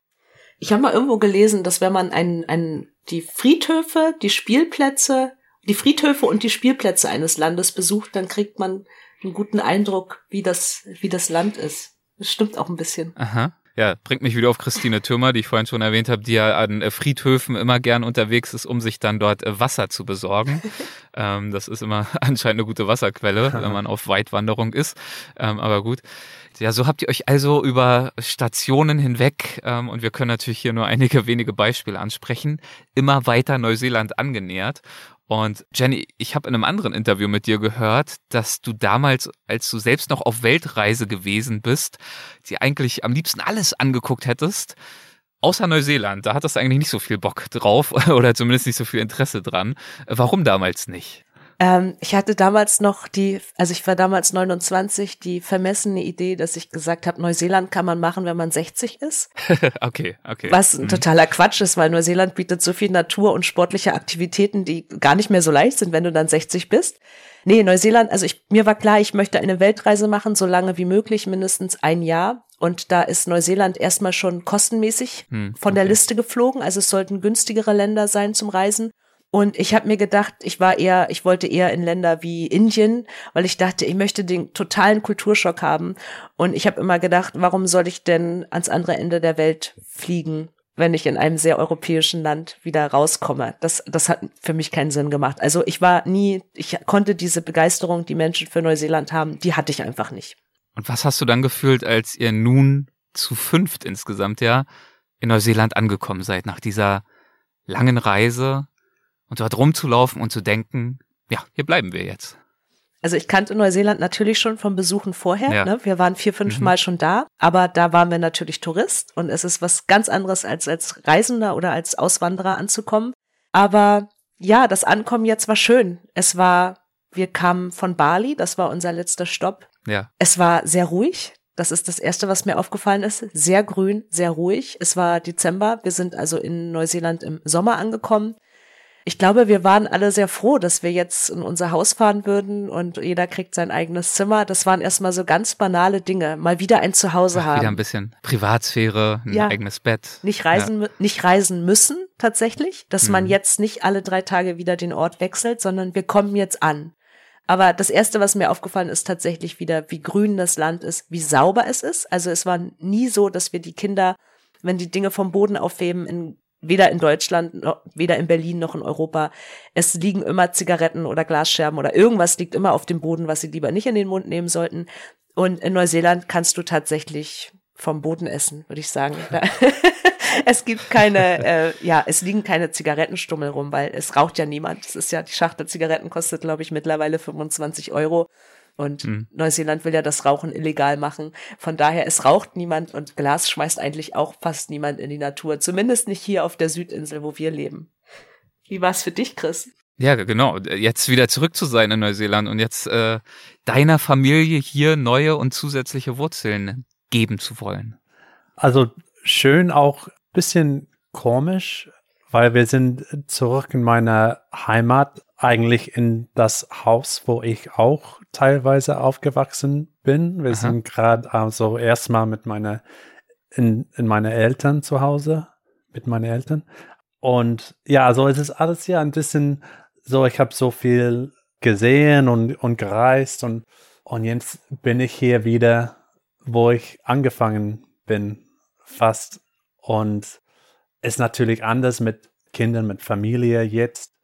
Ich habe mal irgendwo gelesen, dass wenn man ein, ein, die Friedhöfe, die Spielplätze, die Friedhöfe und die Spielplätze eines Landes besucht, dann kriegt man einen guten Eindruck, wie das, wie das Land ist. Das stimmt auch ein bisschen. Aha. Ja, bringt mich wieder auf Christine Thürmer, die ich vorhin schon erwähnt habe, die ja an äh, Friedhöfen immer gern unterwegs ist, um sich dann dort äh, Wasser zu besorgen. <laughs> ähm, das ist immer <laughs> anscheinend eine gute Wasserquelle, wenn man auf Weitwanderung ist. Ähm, aber gut. Ja, so habt ihr euch also über Stationen hinweg, ähm, und wir können natürlich hier nur einige wenige Beispiele ansprechen, immer weiter Neuseeland angenähert. Und Jenny, ich habe in einem anderen Interview mit dir gehört, dass du damals, als du selbst noch auf Weltreise gewesen bist, dir eigentlich am liebsten alles angeguckt hättest. Außer Neuseeland, da hattest du eigentlich nicht so viel Bock drauf <laughs> oder zumindest nicht so viel Interesse dran. Warum damals nicht? Ähm, ich hatte damals noch die, also ich war damals 29, die vermessene Idee, dass ich gesagt habe, Neuseeland kann man machen, wenn man 60 ist. <laughs> okay, okay. Was ein mhm. totaler Quatsch ist, weil Neuseeland bietet so viel Natur und sportliche Aktivitäten, die gar nicht mehr so leicht sind, wenn du dann 60 bist. Nee, Neuseeland, also ich, mir war klar, ich möchte eine Weltreise machen, so lange wie möglich, mindestens ein Jahr. Und da ist Neuseeland erstmal schon kostenmäßig hm, von der Liste geflogen. Also es sollten günstigere Länder sein zum Reisen. Und ich habe mir gedacht, ich war eher, ich wollte eher in Länder wie Indien, weil ich dachte, ich möchte den totalen Kulturschock haben. Und ich habe immer gedacht, warum soll ich denn ans andere Ende der Welt fliegen, wenn ich in einem sehr europäischen Land wieder rauskomme? Das, das hat für mich keinen Sinn gemacht. Also ich war nie, ich konnte diese Begeisterung, die Menschen für Neuseeland haben, die hatte ich einfach nicht. Und was hast du dann gefühlt, als ihr nun zu fünft insgesamt ja in Neuseeland angekommen seid, nach dieser langen Reise? Und dort rumzulaufen und zu denken, ja, hier bleiben wir jetzt. Also ich kannte Neuseeland natürlich schon vom Besuchen vorher. Ja. Ne? Wir waren vier, fünf mhm. Mal schon da, aber da waren wir natürlich Tourist und es ist was ganz anderes als als Reisender oder als Auswanderer anzukommen. Aber ja, das Ankommen jetzt war schön. Es war, wir kamen von Bali, das war unser letzter Stopp. Ja. Es war sehr ruhig. Das ist das erste, was mir aufgefallen ist. Sehr grün, sehr ruhig. Es war Dezember. Wir sind also in Neuseeland im Sommer angekommen ich glaube, wir waren alle sehr froh, dass wir jetzt in unser Haus fahren würden und jeder kriegt sein eigenes Zimmer. Das waren erstmal so ganz banale Dinge. Mal wieder ein Zuhause Ach, haben. Wieder ein bisschen Privatsphäre, ein ja. eigenes Bett. Nicht reisen, ja. nicht reisen müssen tatsächlich, dass mhm. man jetzt nicht alle drei Tage wieder den Ort wechselt, sondern wir kommen jetzt an. Aber das erste, was mir aufgefallen ist, tatsächlich wieder, wie grün das Land ist, wie sauber es ist. Also es war nie so, dass wir die Kinder, wenn die Dinge vom Boden aufheben, in weder in Deutschland, noch, weder in Berlin noch in Europa. Es liegen immer Zigaretten oder Glasscherben oder irgendwas liegt immer auf dem Boden, was sie lieber nicht in den Mund nehmen sollten. Und in Neuseeland kannst du tatsächlich vom Boden essen, würde ich sagen. <laughs> <laughs> es gibt keine, äh, ja, es liegen keine Zigarettenstummel rum, weil es raucht ja niemand. Es ist ja, die Schachtel Zigaretten kostet, glaube ich, mittlerweile 25 Euro. Und mhm. Neuseeland will ja das Rauchen illegal machen. Von daher, es raucht niemand und Glas schmeißt eigentlich auch fast niemand in die Natur. Zumindest nicht hier auf der Südinsel, wo wir leben. Wie war's für dich, Chris? Ja, genau. Jetzt wieder zurück zu sein in Neuseeland und jetzt äh, deiner Familie hier neue und zusätzliche Wurzeln geben zu wollen. Also schön auch bisschen komisch, weil wir sind zurück in meiner Heimat, eigentlich in das Haus, wo ich auch teilweise aufgewachsen bin. Wir Aha. sind gerade also erstmal mit meiner in, in meine Eltern zu Hause, mit meinen Eltern. Und ja, also es ist alles ja ein bisschen so, ich habe so viel gesehen und, und gereist und, und jetzt bin ich hier wieder, wo ich angefangen bin, fast. Und ist natürlich anders mit Kindern, mit Familie jetzt.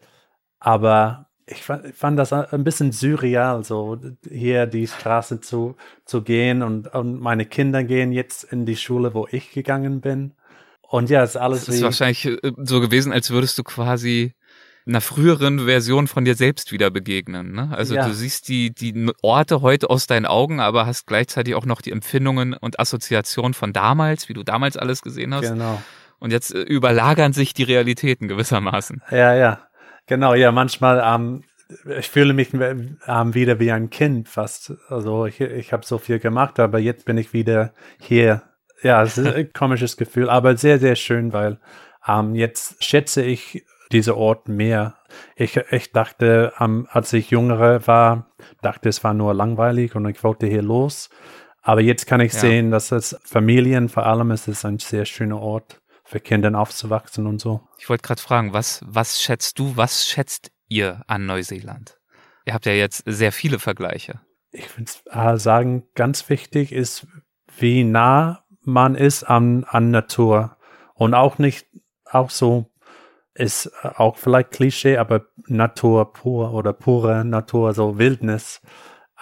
Aber ich fand, ich fand das ein bisschen surreal, so hier die Straße zu, zu gehen und, und meine Kinder gehen jetzt in die Schule, wo ich gegangen bin. Und ja, ist alles. Das ist wahrscheinlich äh, so gewesen, als würdest du quasi einer früheren Version von dir selbst wieder begegnen. Ne? Also ja. du siehst die, die Orte heute aus deinen Augen, aber hast gleichzeitig auch noch die Empfindungen und Assoziationen von damals, wie du damals alles gesehen hast. Genau. Und jetzt äh, überlagern sich die Realitäten gewissermaßen. Ja, ja. Genau, ja, manchmal, ähm, ich fühle mich ähm, wieder wie ein Kind fast. Also ich, ich habe so viel gemacht, aber jetzt bin ich wieder hier. Ja, es ist <laughs> ein komisches Gefühl, aber sehr, sehr schön, weil ähm, jetzt schätze ich diese Ort mehr. Ich, ich dachte, ähm, als ich jüngere war, dachte es war nur langweilig und ich wollte hier los. Aber jetzt kann ich ja. sehen, dass es Familien vor allem ist es ein sehr schöner Ort für Kinder aufzuwachsen und so. Ich wollte gerade fragen, was, was schätzt du, was schätzt ihr an Neuseeland? Ihr habt ja jetzt sehr viele Vergleiche. Ich würde äh, sagen, ganz wichtig ist, wie nah man ist an, an Natur. Und auch nicht, auch so, ist auch vielleicht Klischee, aber Natur pur oder pure Natur, so Wildnis,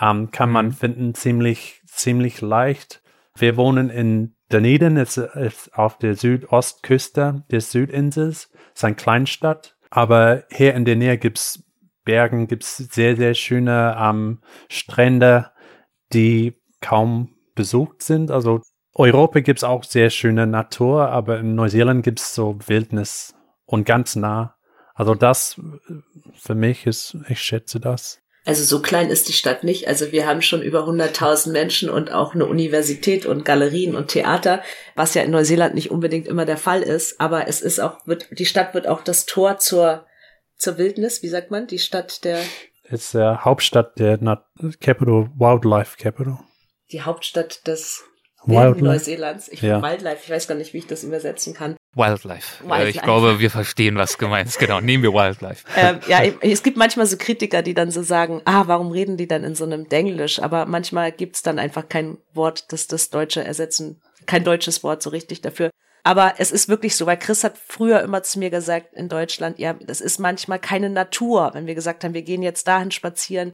ähm, kann man Mhm. finden ziemlich, ziemlich leicht. Wir wohnen in Dunedin, es ist auf der Südostküste des Südinsels, es ist eine Kleinstadt, aber hier in der Nähe gibt's Bergen, gibt's sehr, sehr schöne ähm, Strände, die kaum besucht sind. Also Europa gibt's auch sehr schöne Natur, aber in Neuseeland gibt's so Wildnis und ganz nah. Also das äh, für mich ist, ich schätze das. Also so klein ist die Stadt nicht. Also wir haben schon über 100.000 Menschen und auch eine Universität und Galerien und Theater, was ja in Neuseeland nicht unbedingt immer der Fall ist. Aber es ist auch, wird, die Stadt wird auch das Tor zur, zur Wildnis, wie sagt man? Die Stadt der, Ist der Hauptstadt der Nat Capital, Wildlife Capital. die Hauptstadt des Wildlife. Neuseelands. Ich Ja. Wildlife, ich weiß gar nicht, wie ich das übersetzen kann. Wildlife. Äh, Wildlife. Ich glaube, wir verstehen, was gemeint ist. Genau, nehmen wir Wildlife. <laughs> ähm, ja, es gibt manchmal so Kritiker, die dann so sagen, ah, warum reden die dann in so einem Denglisch? Aber manchmal gibt's dann einfach kein Wort, das das Deutsche ersetzen, kein deutsches Wort so richtig dafür. Aber es ist wirklich so, weil Chris hat früher immer zu mir gesagt in Deutschland, ja, das ist manchmal keine Natur, wenn wir gesagt haben, wir gehen jetzt dahin spazieren.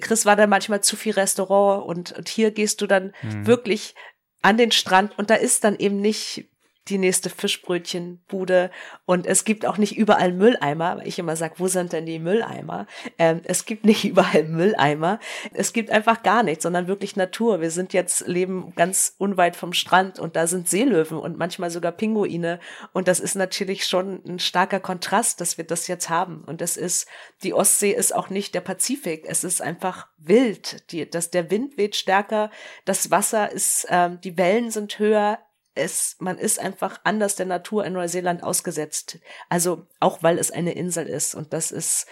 Chris war dann manchmal zu viel Restaurant und, und hier gehst du dann wirklich an den Strand und da ist dann eben nicht die nächste Fischbrötchenbude. Und es gibt auch nicht überall Mülleimer, weil ich immer sage, wo sind denn die Mülleimer? Ähm, es gibt nicht <laughs> überall Mülleimer, es gibt einfach gar nichts, sondern wirklich Natur. Wir sind jetzt, leben ganz unweit vom Strand und da sind Seelöwen und manchmal sogar Pinguine. Und das ist natürlich schon ein starker Kontrast, dass wir das jetzt haben. Und es ist, die Ostsee ist auch nicht der Pazifik, es ist einfach wild, die, dass der Wind weht stärker, das Wasser ist, ähm, die Wellen sind höher, es, man ist einfach anders der Natur in Neuseeland ausgesetzt. Also auch weil es eine Insel ist. Und das ist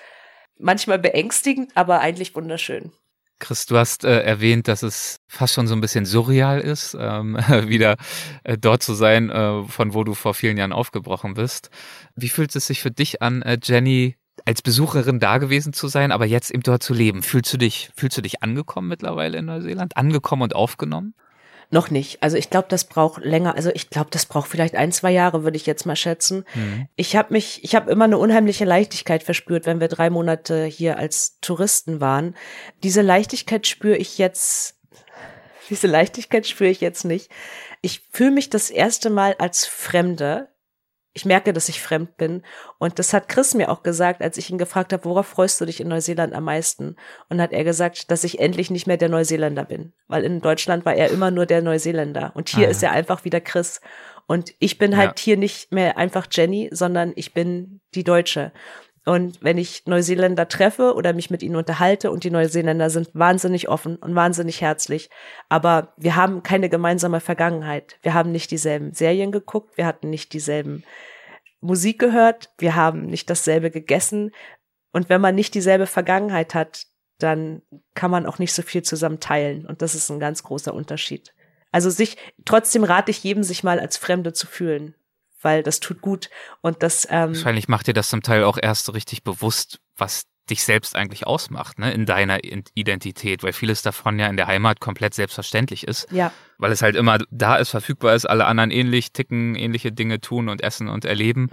manchmal beängstigend, aber eigentlich wunderschön. Chris, du hast äh, erwähnt, dass es fast schon so ein bisschen surreal ist, ähm, <laughs> wieder äh, dort zu sein, äh, von wo du vor vielen Jahren aufgebrochen bist. Wie fühlt es sich für dich an, äh, Jenny, als Besucherin da gewesen zu sein, aber jetzt eben dort zu leben? Fühlst du dich, fühlst du dich angekommen mittlerweile in Neuseeland? Angekommen und aufgenommen? Noch nicht. Also ich glaube, das braucht länger. Also ich glaube, das braucht vielleicht ein, zwei Jahre, würde ich jetzt mal schätzen. Ich habe mich, ich habe immer eine unheimliche Leichtigkeit verspürt, wenn wir drei Monate hier als Touristen waren. Diese Leichtigkeit spüre ich jetzt. <laughs> Diese Leichtigkeit spüre ich jetzt nicht. Ich fühle mich das erste Mal als Fremde. Ich merke, dass ich fremd bin. Und das hat Chris mir auch gesagt, als ich ihn gefragt habe, worauf freust du dich in Neuseeland am meisten? Und hat er gesagt, dass ich endlich nicht mehr der Neuseeländer bin. Weil in Deutschland war er immer nur der Neuseeländer. Und hier Ah. ist er einfach wieder Chris. Und ich bin halt Ja. hier nicht mehr einfach Jenny, sondern ich bin die Deutsche. Und wenn ich Neuseeländer treffe oder mich mit ihnen unterhalte und die Neuseeländer sind wahnsinnig offen und wahnsinnig herzlich, aber wir haben keine gemeinsame Vergangenheit. Wir haben nicht dieselben Serien geguckt, wir hatten nicht dieselben Musik gehört, wir haben nicht dasselbe gegessen. Und wenn man nicht dieselbe Vergangenheit hat, dann kann man auch nicht so viel zusammen teilen. Und das ist ein ganz großer Unterschied. Also sich, trotzdem rate ich jedem, sich mal als Fremde zu fühlen, weil das tut gut. Und das, ähm, Wahrscheinlich macht dir das zum Teil auch erst so richtig bewusst, was dich selbst eigentlich ausmacht, ne, in deiner In- Identität, weil vieles davon ja in der Heimat komplett selbstverständlich ist, ja, weil es halt immer da ist, verfügbar ist, alle anderen ähnlich ticken, ähnliche Dinge tun und essen und erleben.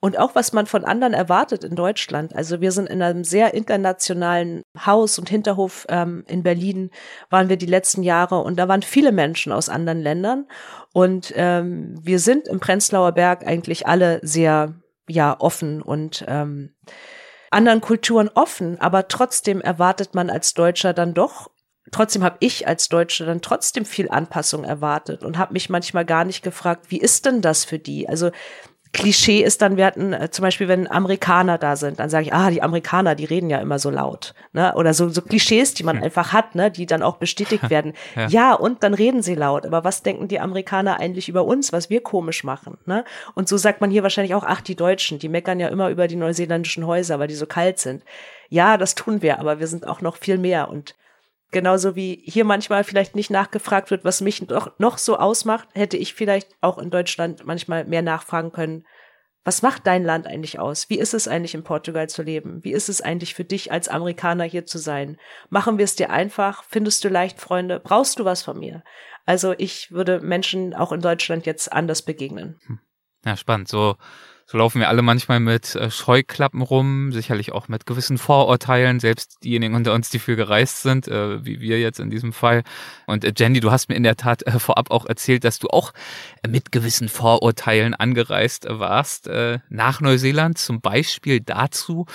Und auch was man von anderen erwartet in Deutschland. Also wir sind in einem sehr internationalen Haus und Hinterhof ähm, in Berlin waren wir die letzten Jahre und da waren viele Menschen aus anderen Ländern und ähm, wir sind im Prenzlauer Berg eigentlich alle sehr ja offen und ähm, anderen Kulturen offen, aber trotzdem erwartet man als Deutscher dann doch Trotzdem habe ich als Deutsche dann trotzdem viel Anpassung erwartet und habe mich manchmal gar nicht gefragt, wie ist denn das für die? Also Klischee ist dann, wir hatten äh, zum Beispiel, wenn Amerikaner da sind, dann sage ich, ah, die Amerikaner, die reden ja immer so laut, ne? Oder so, so Klischees, die man einfach hat, ne? Die dann auch bestätigt <laughs> werden. Ja. ja. und dann reden sie laut. Aber was denken die Amerikaner eigentlich über uns, was wir komisch machen, ne? Und so sagt man hier wahrscheinlich auch, ach, die Deutschen, die meckern ja immer über die neuseeländischen Häuser, weil die so kalt sind. Ja, das tun wir, aber wir sind auch noch viel mehr und Genauso wie hier manchmal vielleicht nicht nachgefragt wird, was mich noch, noch so ausmacht, hätte ich vielleicht auch in Deutschland manchmal mehr nachfragen können, was macht dein Land eigentlich aus? Wie ist es eigentlich in Portugal zu leben? Wie ist es eigentlich für dich als Amerikaner hier zu sein? Machen wir es dir einfach? Findest du leicht Freunde? Brauchst du was von mir? Also ich würde Menschen auch in Deutschland jetzt anders begegnen. Hm. Ja, spannend. So so laufen wir alle manchmal mit äh, Scheuklappen rum, sicherlich auch mit gewissen Vorurteilen, selbst diejenigen unter uns, die viel gereist sind, äh, wie wir jetzt in diesem Fall. Und äh, Jenny, du hast mir in der Tat äh, vorab auch erzählt, dass du auch mit gewissen Vorurteilen angereist warst nach Neuseeland, zum Beispiel dazu,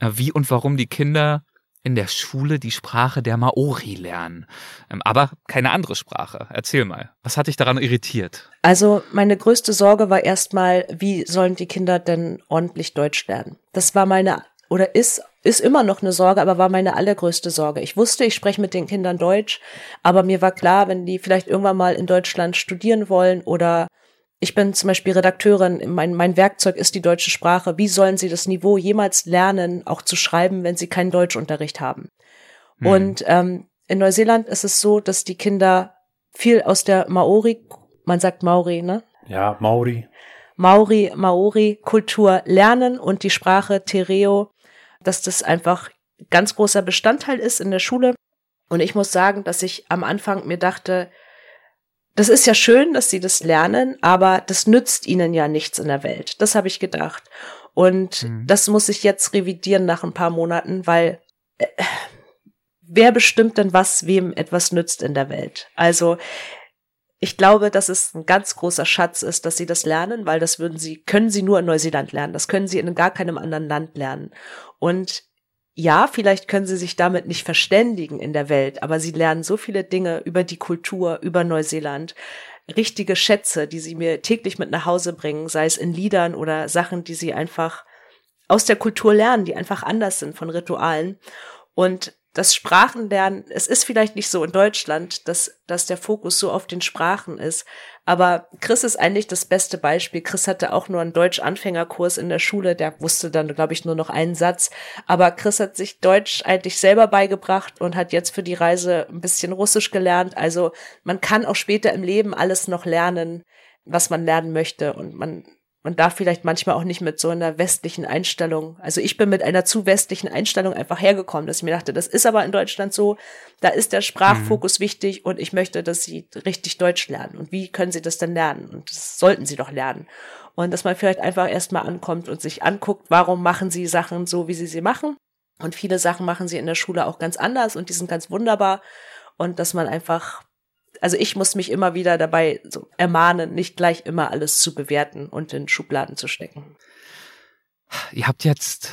wie und warum die Kinder in der Schule die Sprache der Maori lernen. Ähm, aber keine andere Sprache. Erzähl mal, was hat dich daran irritiert? Also meine größte Sorge war erstmal, wie sollen die Kinder denn ordentlich Deutsch lernen? Das war meine oder ist ist immer noch eine Sorge, aber war meine allergrößte Sorge. Ich wusste, ich spreche mit den Kindern Deutsch, aber mir war klar, wenn die vielleicht irgendwann mal in Deutschland studieren wollen oder ich bin zum Beispiel Redakteurin, mein, mein Werkzeug ist die deutsche Sprache. Wie sollen sie das Niveau jemals lernen, auch zu schreiben, wenn sie keinen Deutschunterricht haben? Hm. Und ähm, in Neuseeland ist es so, dass die Kinder viel aus der Maori, man sagt Maori, ne? Ja, Maori. Maori, Maori-Kultur lernen und die Sprache Tereo, dass das einfach ganz großer Bestandteil ist in der Schule. Und ich muss sagen, dass ich am Anfang mir dachte, das ist ja schön, dass sie das lernen, aber das nützt ihnen ja nichts in der Welt. Das habe ich gedacht. Und mhm. das muss ich jetzt revidieren nach ein paar Monaten, weil äh, wer bestimmt denn, was wem etwas nützt in der Welt? Also ich glaube, dass es ein ganz großer Schatz ist, dass sie das lernen, weil das würden sie, können sie nur in Neuseeland lernen. Das können sie in gar keinem anderen Land lernen. Und ja, vielleicht können sie sich damit nicht verständigen in der Welt, aber sie lernen so viele Dinge über die Kultur, über Neuseeland, richtige Schätze, die sie mir täglich mit nach Hause bringen, sei es in Liedern oder Sachen, die sie einfach aus der Kultur lernen, die einfach anders sind von Ritualen. Und das Sprachenlernen, es ist vielleicht nicht so in Deutschland, dass, dass der Fokus so auf den Sprachen ist, aber Chris ist eigentlich das beste Beispiel. Chris hatte auch nur einen Deutsch-Anfängerkurs in der Schule, der wusste dann, glaube ich, nur noch einen Satz. Aber Chris hat sich Deutsch eigentlich selber beigebracht und hat jetzt für die Reise ein bisschen Russisch gelernt. Also man kann auch später im Leben alles noch lernen, was man lernen möchte und man man darf vielleicht manchmal auch nicht mit so einer westlichen Einstellung. Also ich bin mit einer zu westlichen Einstellung einfach hergekommen, dass ich mir dachte, das ist aber in Deutschland so, da ist der Sprachfokus mhm. wichtig und ich möchte, dass sie richtig Deutsch lernen. Und wie können sie das denn lernen? Und das sollten sie doch lernen. Und dass man vielleicht einfach erstmal ankommt und sich anguckt, warum machen sie Sachen so, wie sie sie machen. Und viele Sachen machen sie in der Schule auch ganz anders und die sind ganz wunderbar. Und dass man einfach also ich muss mich immer wieder dabei so ermahnen, nicht gleich immer alles zu bewerten und in Schubladen zu stecken. Ihr habt jetzt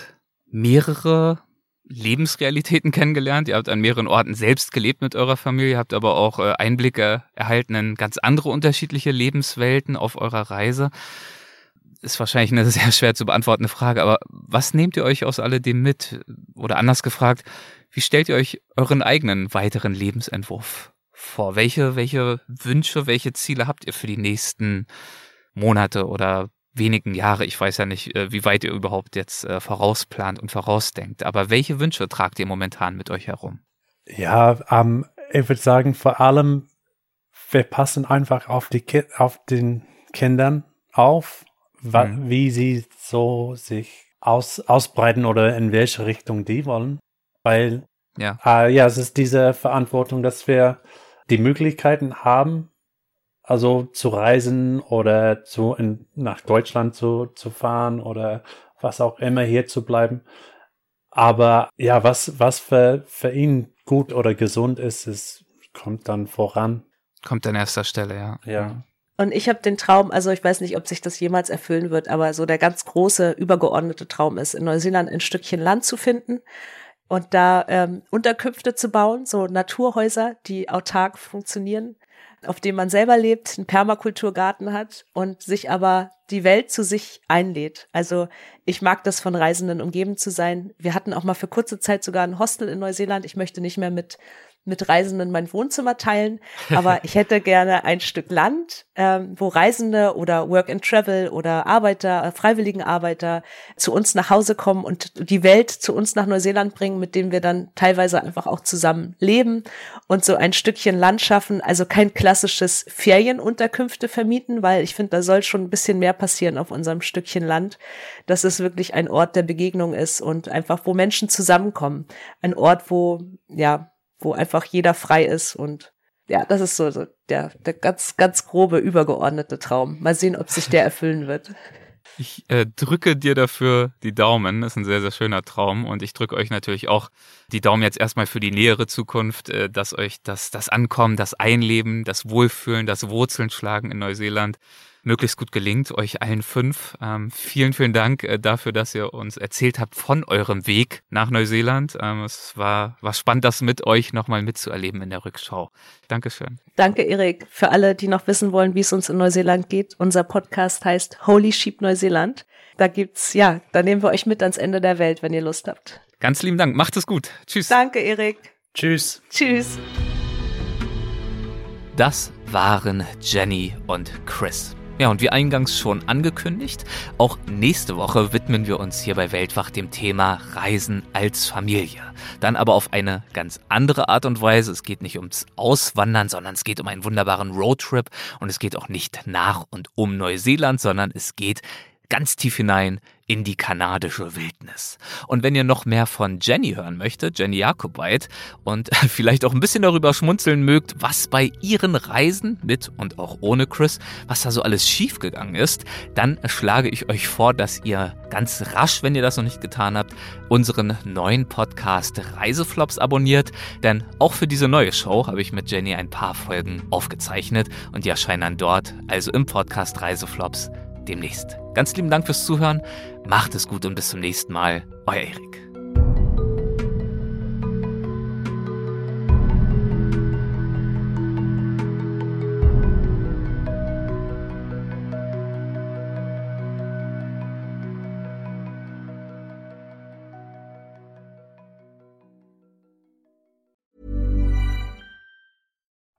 mehrere Lebensrealitäten kennengelernt. Ihr habt an mehreren Orten selbst gelebt mit eurer Familie, habt aber auch äh, Einblicke erhalten in ganz andere unterschiedliche Lebenswelten auf eurer Reise. Ist wahrscheinlich eine <laughs> sehr schwer zu beantwortende Frage, aber was nehmt ihr euch aus alledem mit? Oder anders gefragt, wie stellt ihr euch euren eigenen weiteren Lebensentwurf vor? Welche, welche Wünsche, welche Ziele habt ihr für die nächsten Monate oder wenigen Jahre? Ich weiß ja nicht, äh, wie weit ihr überhaupt jetzt äh, vorausplant und vorausdenkt, aber welche Wünsche tragt ihr momentan mit euch herum? Ja, ähm, ich würde sagen, vor allem, wir passen einfach auf die Ki auf den Kindern auf, mhm. wie sie so sich aus, ausbreiten oder in welche Richtung die wollen. Weil ja. Äh, ja, es ist diese Verantwortung, dass wir die Möglichkeiten haben, also zu reisen oder zu in, nach Deutschland zu, zu fahren oder was auch immer hier zu bleiben. Aber ja, was, was für, für ihn gut oder gesund ist, es kommt dann voran. Kommt an erster Stelle, ja. Ja. Und ich habe den Traum, also ich weiß nicht, ob sich das jemals erfüllen wird, aber so der ganz große, übergeordnete Traum ist, in Neuseeland ein Stückchen Land zu finden, und da ähm, Unterkünfte zu bauen, so Naturhäuser, die autark funktionieren, auf denen man selber lebt, einen Permakulturgarten hat und sich aber die Welt zu sich einlädt. Also ich mag das von Reisenden umgeben zu sein. Wir hatten auch mal für kurze Zeit sogar ein Hostel in Neuseeland. Ich möchte nicht mehr mit mit Reisenden mein Wohnzimmer teilen, aber <laughs> ich hätte gerne ein Stück Land, ähm, wo Reisende oder Work and Travel oder Arbeiter, äh, Freiwilligenarbeiter zu uns nach Hause kommen und die Welt zu uns nach Neuseeland bringen, mit dem wir dann teilweise einfach auch zusammen leben und so ein Stückchen Land schaffen. Also kein klassisches Ferienunterkünfte vermieten, weil ich finde, da soll schon ein bisschen mehr passieren auf unserem Stückchen Land, dass es wirklich ein Ort der Begegnung ist und einfach, wo Menschen zusammenkommen. Ein Ort, wo, ja, wo einfach jeder frei ist und ja, das ist so, so der, der ganz, ganz grobe, übergeordnete Traum. Mal sehen, ob sich der erfüllen wird. Ich äh, drücke dir dafür die Daumen. Das ist ein sehr, sehr schöner Traum. Und ich drücke euch natürlich auch die Daumen jetzt erstmal für die nähere Zukunft, äh, dass euch das, das Ankommen, das Einleben, das Wohlfühlen, das Wurzeln schlagen in Neuseeland möglichst gut gelingt, euch allen fünf. Ähm, vielen, vielen Dank äh, dafür, dass ihr uns erzählt habt von eurem Weg nach Neuseeland. Ähm, es war, war spannend, das mit euch nochmal mitzuerleben in der Rückschau. Dankeschön. Danke, Erik. Für alle, die noch wissen wollen, wie es uns in Neuseeland geht, unser Podcast heißt Holy Sheep Neuseeland. Da gibt's, ja, da nehmen wir euch mit ans Ende der Welt, wenn ihr Lust habt. Ganz lieben Dank. Macht es gut. Tschüss. Danke, Erik. Tschüss. Tschüss. Das waren Jenny und Chris. Ja, und wie eingangs schon angekündigt, auch nächste Woche widmen wir uns hier bei Weltwach dem Thema Reisen als Familie. Dann aber auf eine ganz andere Art und Weise. Es geht nicht ums Auswandern, sondern es geht um einen wunderbaren Roadtrip und es geht auch nicht nach und um Neuseeland, sondern es geht ganz tief hinein in die kanadische Wildnis. Und wenn ihr noch mehr von Jenny hören möchtet, Jenny Jakobait, und <laughs> vielleicht auch ein bisschen darüber schmunzeln mögt, was bei ihren Reisen mit und auch ohne Chris, was da so alles schiefgegangen ist, dann schlage ich euch vor, dass ihr ganz rasch, wenn ihr das noch nicht getan habt, unseren neuen Podcast Reiseflops abonniert, denn auch für diese neue Show habe ich mit Jenny ein paar Folgen aufgezeichnet. Und die erscheinen dann dort, also im Podcast Reiseflops demnächst. Ganz lieben Dank fürs Zuhören. Macht es gut und bis zum nächsten Mal. Euer Erik.